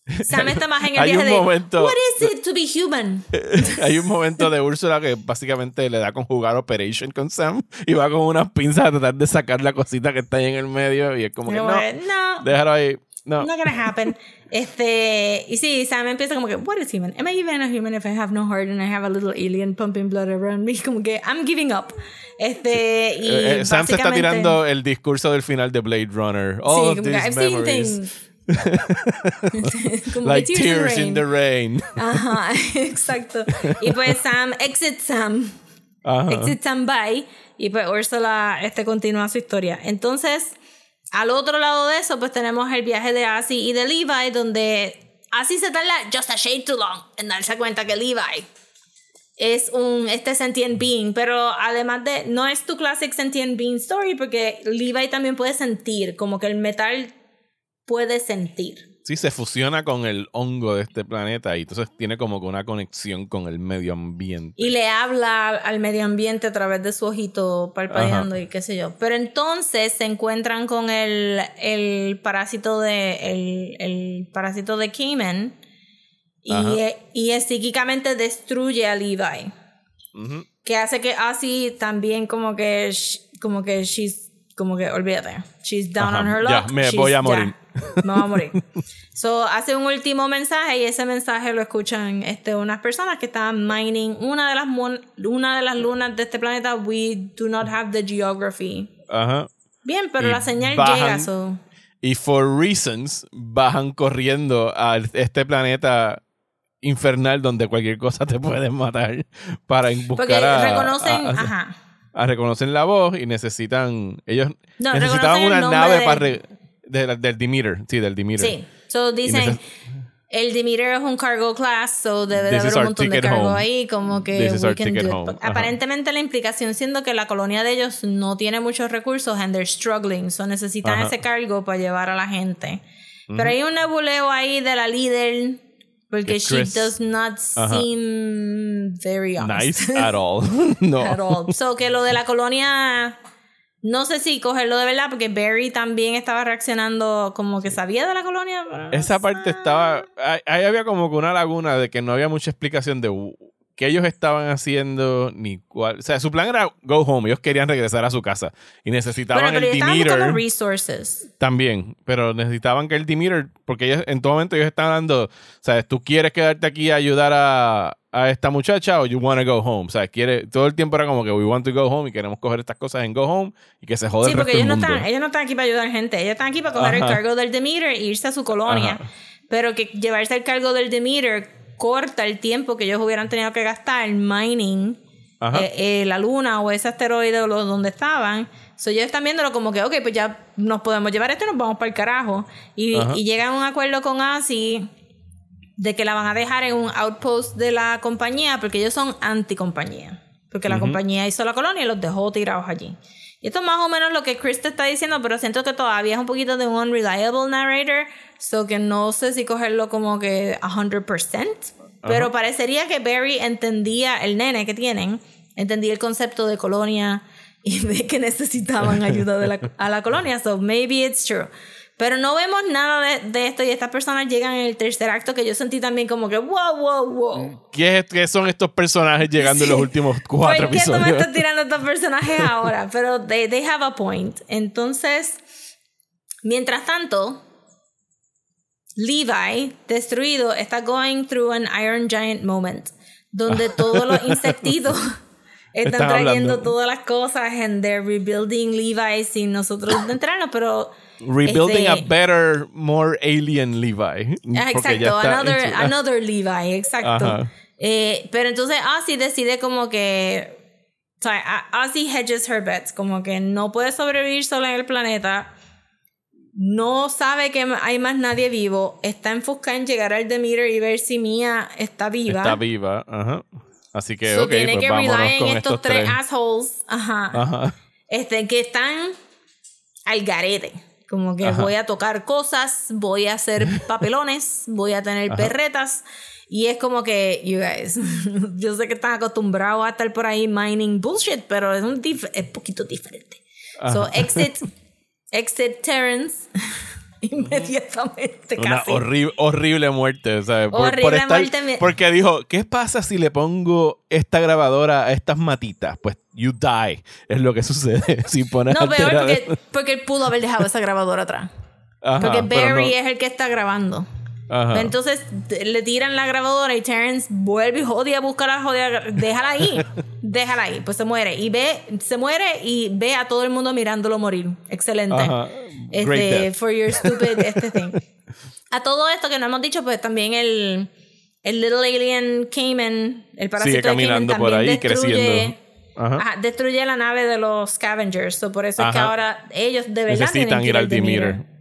<laughs> Sam está más en el viaje de. momento- What is it to be human? <laughs> Hay un momento de Úrsula que básicamente le da con jugar Operation con Sam y va con unas pinzas a tratar de sacar la cosita que está ahí en el medio y es como que no, no, déjalo ahí. No. Not gonna happen. <laughs> Este, y sí, Sam empieza como que, what is human? Am I even a human if I have no heart and I have a little alien pumping blood around me? Como que, I'm giving up. Este, y Eh, eh, Sam se está tirando el discurso del final de Blade Runner. All Sí, of these I've seen memories. <laughs> como Like que tears in the rain. Ajá, <laughs> exacto. Y pues Sam, exit Sam. Ajá. Exit Sam bye. Y pues Ursula este, continúa su historia. Entonces, al otro lado de eso, pues tenemos el viaje de Asi y de Levi, donde Asi se tarda just a shade too long en darse cuenta que Levi es un este sentient being, pero además de no es tu classic sentient being story porque Levi también puede sentir, como que el metal puede sentir. Sí, se fusiona con el hongo de este planeta y entonces tiene como que una conexión con el medio ambiente. Y le habla al medio ambiente a través de su ojito parpadeando y qué sé yo. Pero entonces se encuentran con el, el parásito de el, el parásito de Cayman y, y psíquicamente destruye a Levi. Que hace que así también como que como que she's como que olvídate. She's down on her luck. Ya, me voy a morir. me voy a morir. <laughs> so, hace un último mensaje y ese mensaje lo escuchan este, unas personas que están mining una de las una de las lunas de este planeta. We do not have the geography. Ajá. Bien, pero la señal llega. Y for reasons bajan corriendo a este planeta infernal donde cualquier cosa te puede matar para buscar Porque reconocen, ajá Ah, reconocen la voz y necesitan. Ellos necesitaban una nave para. del Demeter. Sí, del Demeter. Sí. So dicen. El Demeter es un cargo class, so debe de haber un montón de cargo ahí, como que Aparentemente la implicación siendo que la colonia de ellos no tiene muchos recursos and they're struggling, so necesitan ese cargo para llevar a la gente. Pero hay un nebuleo ahí de la líder porque she does not seem very honest. Nice <laughs> at all. <laughs> no. At all. So que lo de la colonia. No sé si cogerlo de verdad, porque Barry también estaba reaccionando como que sabía de la colonia. Esa parte estaba. Ahí había como que una laguna de que no había mucha explicación de qué ellos estaban haciendo, ni cuál. O sea, su plan era go home. Ellos querían regresar a su casa. Y necesitaban pero el Demeter. resources. También. Pero necesitaban que el Demeter. Porque ellos, en todo momento ellos estaban dando. O sea, ¿tú quieres quedarte aquí a ayudar a, a esta muchacha o you want to go home? O sea, quiere, todo el tiempo era como que we want to go home y queremos coger estas cosas en go home y que se jode sí, porque ellos, No están, ellos no están aquí para ayudar gente. Ellos están aquí para coger el cargo del Demeter e irse a su colonia. Pero que llevarse el cargo del Demeter corta el tiempo que ellos hubieran tenido que gastar mining eh, eh, la luna o ese asteroide o donde estaban. So, ellos están viéndolo como que, ok, pues ya nos podemos llevar esto y nos vamos para el carajo. Y, llegan a un acuerdo con ASI de que la van a dejar en un outpost de la compañía porque ellos son anti-compañía. Porque la compañía hizo la colonia y los dejó tirados allí. Y esto es más o menos lo que Chris te está diciendo, pero siento que todavía es un poquito de un unreliable narrator, so que no sé si cogerlo como que 100%, pero parecería que Barry entendía, el nene que tienen, entendía el concepto de colonia y <laughs> de que necesitaban ayuda de la, a la colonia, so maybe it's true. Pero no vemos nada de, esto y estas personas llegan en el tercer acto que yo sentí también como que wow, wow, wow. ¿Qué, qué son estos personajes llegando en los últimos cuatro episodios? ¿Por qué tú me estás tirando estos personajes ahora? Pero they, they have a point. Entonces, mientras tanto, Levi, destruido, está going through an Iron Giant moment, donde <laughs> todos los insectitos están trayendo todas las cosas and they're rebuilding Levi sin nosotros entrarnos, pero Rebuilding a este, better, more alien Levi. Ah, exacto, another, another Levi, exacto. Eh, pero entonces Ozzy decide como que. O sea, Ozzy hedges her bets, como que no puede sobrevivir sola en el planeta. No sabe que hay más nadie vivo. Está enfocada en llegar al Demeter y ver si Mia está viva. Está viva, ajá. Así que, ok, tiene pues que rely en estos, tres, assholes, ajá, ajá. Este, que están al garete. Como que voy a tocar cosas, voy a hacer <laughs> papelones, voy a tener perretas. Y es como que, you guys, <laughs> yo sé que están acostumbrados a estar por ahí mining bullshit, pero es un es poquito diferente. So, exit, <laughs> exit Terrence. Inmediatamente. Una horrible muerte. horrible muerte. Porque dijo, ¿qué pasa si le pongo esta grabadora a estas matitas? Pues you die. Es lo que sucede. <laughs> si pones no, peor porque, porque él pudo haber dejado esa grabadora atrás. porque Barry es el que está grabando. Entonces le tiran la grabadora y Terrence vuelve y jode a buscar a joder. Déjala ahí. <laughs> déjala ahí. Pues se muere. Y ve, se muere y ve a todo el mundo mirándolo morir. Excelente. Este, for your stupid <laughs> este thing. A todo esto que no hemos dicho, pues también el, el Little Alien Cayman, el parásito Sigue caminando de por ahí, destruye, creciendo. Ajá. destruye la nave de los Scavengers. So por eso es que ahora ellos de verdad necesitan ir al Demeter.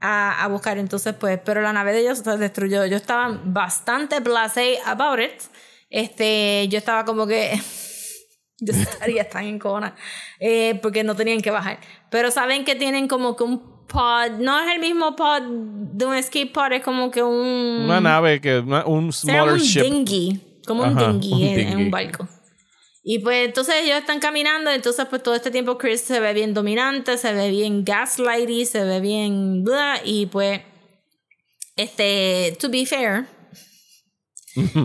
A, a, buscar. Entonces, pues, pero la nave de ellos se destruyó. Yo estaba bastante blasé about it. Este, yo estaba como que <laughs> yo estaría tan en cona eh, porque no tenían que bajar. Pero saben que tienen como que un pod, no es el mismo pod de un escape pod, es como que un... Una nave, que un smaller un ship. dinghy, como un dinghy, en, un barco. Y pues entonces ellos están caminando, entonces pues todo este tiempo Chris se ve bien dominante, se ve bien gaslighty, se ve bien... Blah, y pues, este, to be fair,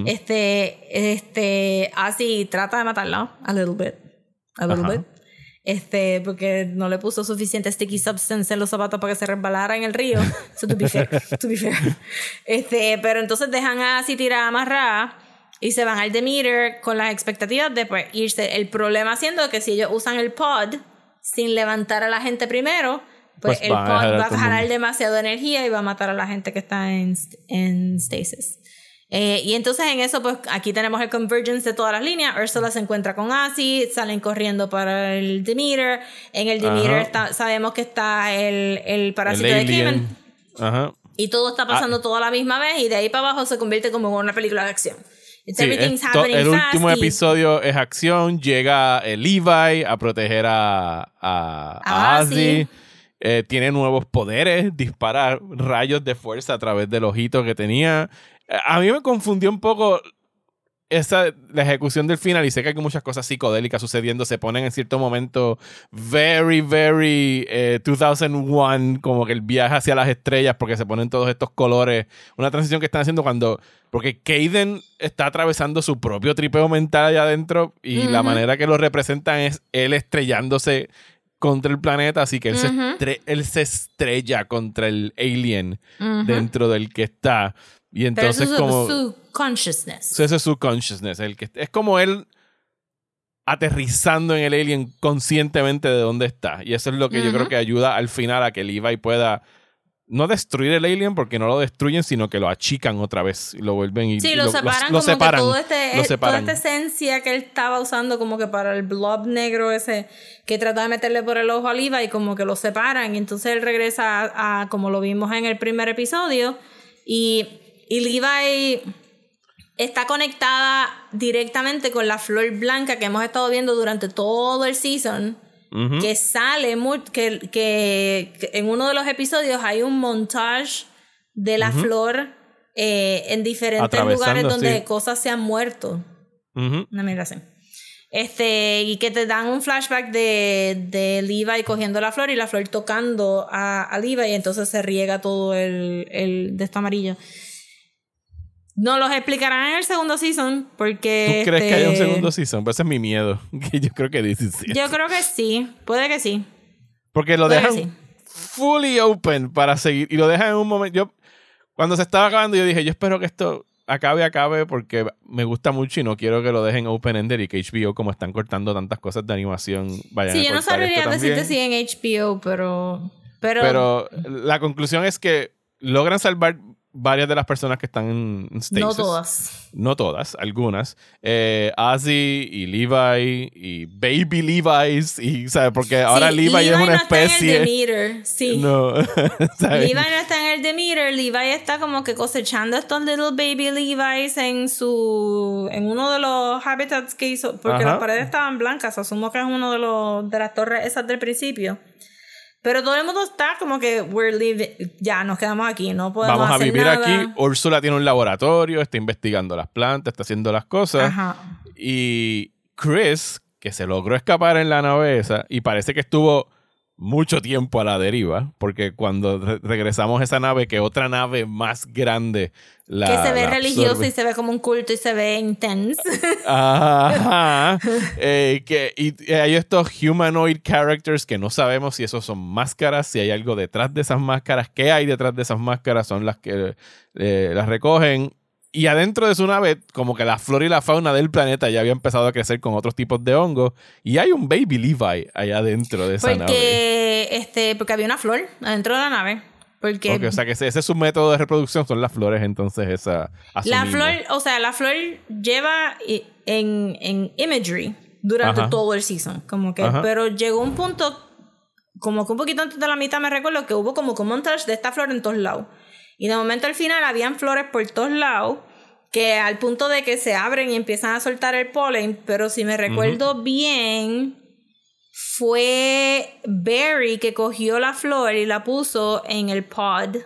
este, este, así trata de matarlo a little bit, a little bit. Este, porque no le puso suficiente sticky substance en los zapatos para que se resbalara en el río. <laughs> So, to be fair, to be fair. Este, pero entonces dejan así tirada amarrada y se van al Demeter con las expectativas de pues, irse. El problema siendo que si ellos usan el pod sin levantar a la gente primero, pues, pues el pod va a jalar demasiado energía y va a matar a la gente que está en, en stasis. Eh, y entonces en eso, pues aquí tenemos el convergence de todas las líneas. Ursula se encuentra con Asi, salen corriendo para el Demeter. En el Demeter sabemos que está el, el parásito de Kimen. Y todo está pasando ah. todo a la misma vez y de ahí para abajo se convierte como en una película de acción. El último episodio es acción, llega el Levi a proteger a, a, Asi. Eh, tiene nuevos poderes, dispara rayos de fuerza a través del ojito que tenía. A mí me confundió un poco esa, la ejecución del final y sé que hay muchas cosas psicodélicas sucediendo, se ponen en cierto momento very, very 2001, eh, como que el viaje hacia las estrellas porque se ponen todos estos colores, una transición que están haciendo cuando, porque Kaden está atravesando su propio tripeo mental allá adentro y la manera que lo representan es él estrellándose contra el planeta, así que él, se, él se estrella contra el alien dentro del que está. Y entonces Pero como... su consciousness. Ese es su consciousness. El que, es como él aterrizando en el alien conscientemente de dónde está. Y eso es lo que yo creo que ayuda al final a que Levi pueda no destruir el alien porque no lo destruyen, sino que lo achican otra vez y lo vuelven y, sí, lo, separan como que todo este, eh, toda esta esencia que él estaba usando como que para el blob negro ese que trataba de meterle por el ojo a Levi y como que lo separan y entonces él regresa a como lo vimos en el primer episodio y y Levi está conectada directamente con la flor blanca que hemos estado viendo durante todo el season. Que sale muy, que, que, en uno de los episodios hay un montage de la flor eh, en diferentes lugares donde cosas se han muerto. Una mira así. Este, y que te dan un flashback de, de Levi cogiendo la flor y la flor tocando a, a Levi y entonces se riega todo el, el de esto amarillo. No los explicarán en el segundo season porque... ¿Tú crees que haya un este, segundo season? Pues ese es mi miedo. <laughs> Yo creo que dice sí. Yo creo que sí. Puede que sí. Porque lo dejan fully open para seguir. Y lo dejan en un momento... Yo, cuando se estaba acabando, yo dije, yo espero que esto acabe, acabe, porque me gusta mucho y no quiero que lo dejen open-ended y que HBO, como están cortando tantas cosas de animación, vayan sí, yo no sabría decirte si en HBO, pero... Pero... Pero la conclusión es que logran salvar varias de las personas que están en Stasis. No todas. No todas, algunas. Eh, Ozzy y Levi y Baby Levi's. Y, ¿sabes? Porque ahora Levi, es una especie. Está en el Demeter. Sí. <laughs> No. <laughs> Levi no está en el Demeter. Levi está como que cosechando estos little baby Levi's en su. en uno de los habitats que hizo. Porque las paredes estaban blancas. Asumo que es uno de los de las torres esas del principio. Pero todo el mundo está como que we're living, ya nos quedamos aquí, no podemos Vamos a vivir aquí. Úrsula tiene un laboratorio, está investigando las plantas, está haciendo las cosas. Y Chris, que se logró escapar en la nave esa y parece que estuvo mucho tiempo a la deriva, porque cuando regresamos a esa nave, que otra nave más grande la, Que se ve religioso y se ve como un culto y se ve intense. <laughs> Ajá. Eh, que, y hay estos humanoid characters que no sabemos si esos son máscaras, si hay algo detrás de esas máscaras, qué hay detrás de esas máscaras, son las que eh, las recogen. Y adentro de su nave, como que la flora y la fauna del planeta ya había empezado a crecer con otros tipos de hongos. Y hay un baby Levi allá adentro de esa nave. Este, porque había una flor adentro de la nave. Porque, o sea que ese, es su método de reproducción, son las flores, entonces esa. La flor, o sea, la flor lleva en, en imagery durante todo el season. Como que, pero llegó un punto, como que un poquito antes de la mitad me recuerdo que hubo como un montage de esta flor en todos lados. Y de momento al final habían flores por todos lados que al punto de que se abren y empiezan a soltar el polen, pero si me recuerdo bien, fue Barry que cogió la flor y la puso en el pod.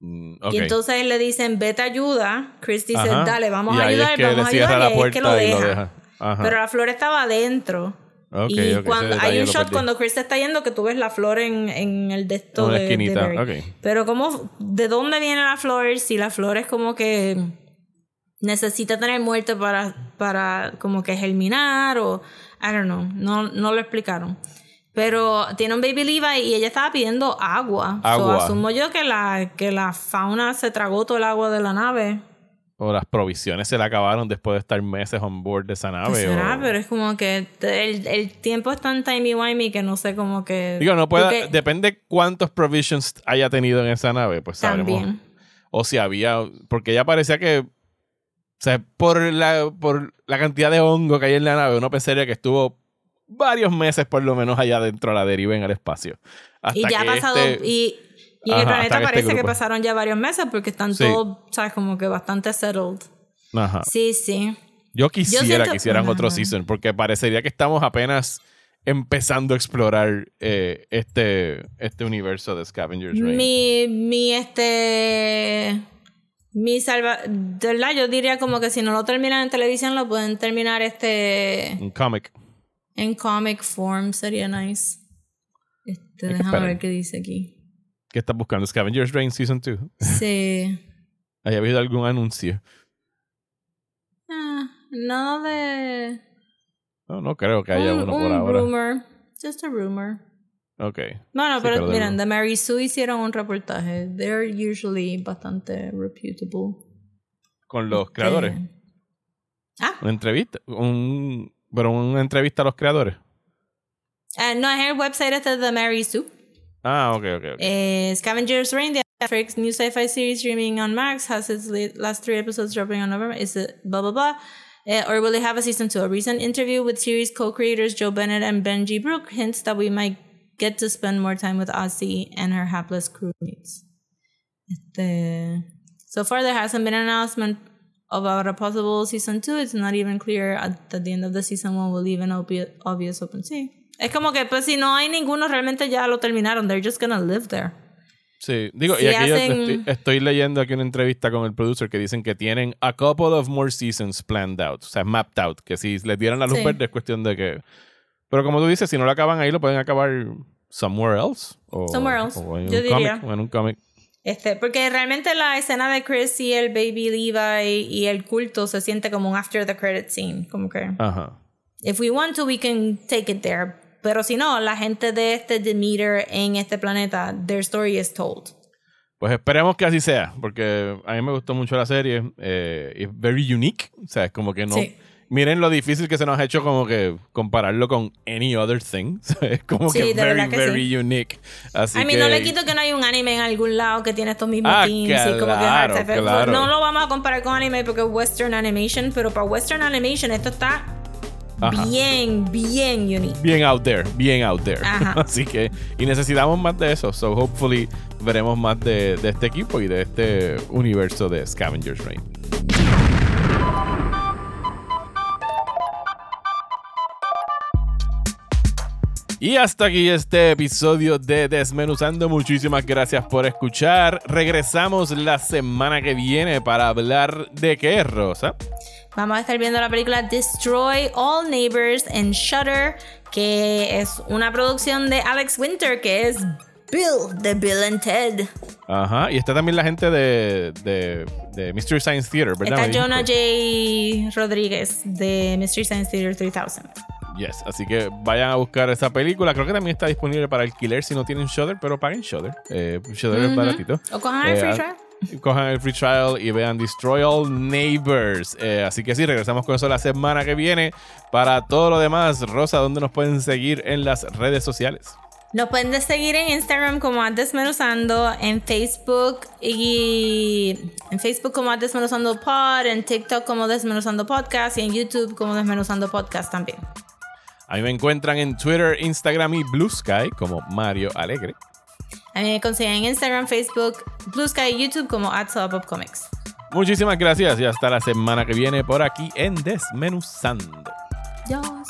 Mm, Y entonces le dicen, vete ayuda. Chris dice, Ajá. dale, vamos Y a ayudar, vamos a ayudar. y es que lo deja. Pero la flor estaba adentro. Ok, y ok, ese cuando hay un shot cuando Chris está yendo que tú ves la flor en, en el de esto de- de esquinita, Barry. ok. Pero cómo, ¿de dónde viene la flor? Si la flor es como que necesita tener muerte para, para como que germinar o I don't know, no, no lo explicaron. Pero tiene un baby Levi y ella estaba pidiendo agua. So, Agua. asumo yo que la, que la fauna se tragó todo el agua de la nave. O las provisiones se le acabaron después de estar meses on board de esa nave. Pues será, o- pero es como que el, el tiempo es tan timey-wimey que no sé cómo que... Digo, no puede. porque Depende cuántos provisions haya tenido en esa nave, pues sabremos. También. O si había. Porque ya parecía que. O sea, por la, por la cantidad de hongo que hay en la nave, uno pensaría que estuvo varios meses por lo menos allá dentro a la deriva en el espacio. Hasta Y ya ha pasado... este- Y, y en el Ajá, hasta planeta este parece que pasaron ya varios meses porque están Sí. todos, ¿sabes? Como que bastante settled. Ajá. Sí, sí. Yo quisiera siento- que hicieran otro season, porque parecería que estamos apenas empezando a explorar eh, este, este universo de Scavengers Reign. Mi, mi, este... Mi salva... De verdad, yo diría como que si no lo terminan en televisión, lo pueden terminar este... Un cómic. En comic form, sería nice. Este, déjame ver qué dice aquí. ¿Qué estás buscando? Scavengers Reign Season 2. Sí. <laughs> ¿Haya habido algún anuncio? Ah, nada de... No, no creo que haya un, uno por un ahora. rumor. Just a rumor. Ok. Bueno, Sí, pero miren, de Mary Sue hicieron un reportaje. They're usually bastante reputable. Con los creadores. Ah, Una entrevista. Un, pero una entrevista a los creadores. eh, no, es el website este de Mary Sue. Ah, ok, ok. ok. Eh, Scavengers Reign, the Netflix new sci-fi series streaming on Max, has its last three episodes dropping on November. Is it blah blah blah? Uh, or will it have a season two? A recent interview with series co-creators Joe Bennett and Benji Brook hints that we might get to spend more time with Ozzy and her hapless crewmates. Este, so far, there hasn't been an announcement about a possible season two. It's not even clear at, the end of the season one will leave an obvious, open. Sí. Es como que, pues, si no hay ninguno, realmente ya lo terminaron. They're just gonna live there. Sí, digo, si y aquí yo hacen- estoy, estoy leyendo aquí una entrevista con el producer que dicen que tienen a couple of more seasons planned out, o sea, mapped out, que si les dieran la luz Sí. verde es cuestión de que... Pero como tú dices, si no lo acaban ahí, lo pueden acabar somewhere else. O, Somewhere else, o en yo un diría. cómic, o en un cómic. Este, porque realmente la escena de Chris y el baby Levi y el culto se siente como un after the credit scene. Como que, Ajá. if we want to, we can take it there. Pero si no, la gente de este Demeter en este planeta, their story is told. Pues esperemos que así sea, porque a mí me gustó mucho la serie. Eh, es very unique. O sea, es como que no. Sí. Miren lo difícil que se nos ha hecho como que compararlo con any other thing. <laughs> es como Sí, que very, que very unique. Así I mean, que, no le quito que no hay un anime en algún lado que tiene estos mismos Ah, y como que claro, claro. No lo vamos a comparar con anime porque es western animation, pero para western animation esto está Ajá. bien, bien unique. bien out there, bien out there. Ajá. <laughs> Así que, y necesitamos más de eso. So, hopefully, veremos más de, de este equipo y de este universo de Scavengers Reign. Y hasta aquí este episodio de Desmenuzando. Muchísimas gracias por escuchar. Regresamos la semana que viene para hablar de qué, Rosa. Vamos a estar viendo la película Destroy All Neighbors en Shudder, que es una producción de Alex Winter, que es Bill de Bill and Ted. Ajá. Y está también la gente de, de, de Mystery Science Theater, ¿verdad? Está Jonah? J. Rodríguez de Mystery Science Theater 3000. Yes, así que vayan a buscar esa película. Creo que también está disponible para alquiler si no tienen Shudder, pero paguen Shudder. Eh, Shudder es baratito. O cojan el Eh, free trial. Cojan el free trial y vean Destroy All Neighbors. Eh, así que sí, regresamos con eso la semana que viene. Para todo lo demás, Rosa, ¿dónde nos pueden seguir en las redes sociales? Nos pueden seguir en Instagram como a Desmenuzando, en Facebook y en Facebook como a Desmenuzando Pod, en TikTok como Desmenuzando Podcast y en YouTube como Desmenuzando Podcast también. A mí me encuentran en Twitter, Instagram y Blue Sky como Mario Alegre. A mí me consiguen en Instagram, Facebook, Blue Sky y YouTube como at Comics. Muchísimas gracias y hasta la semana que viene por aquí en Desmenuzando. Dios.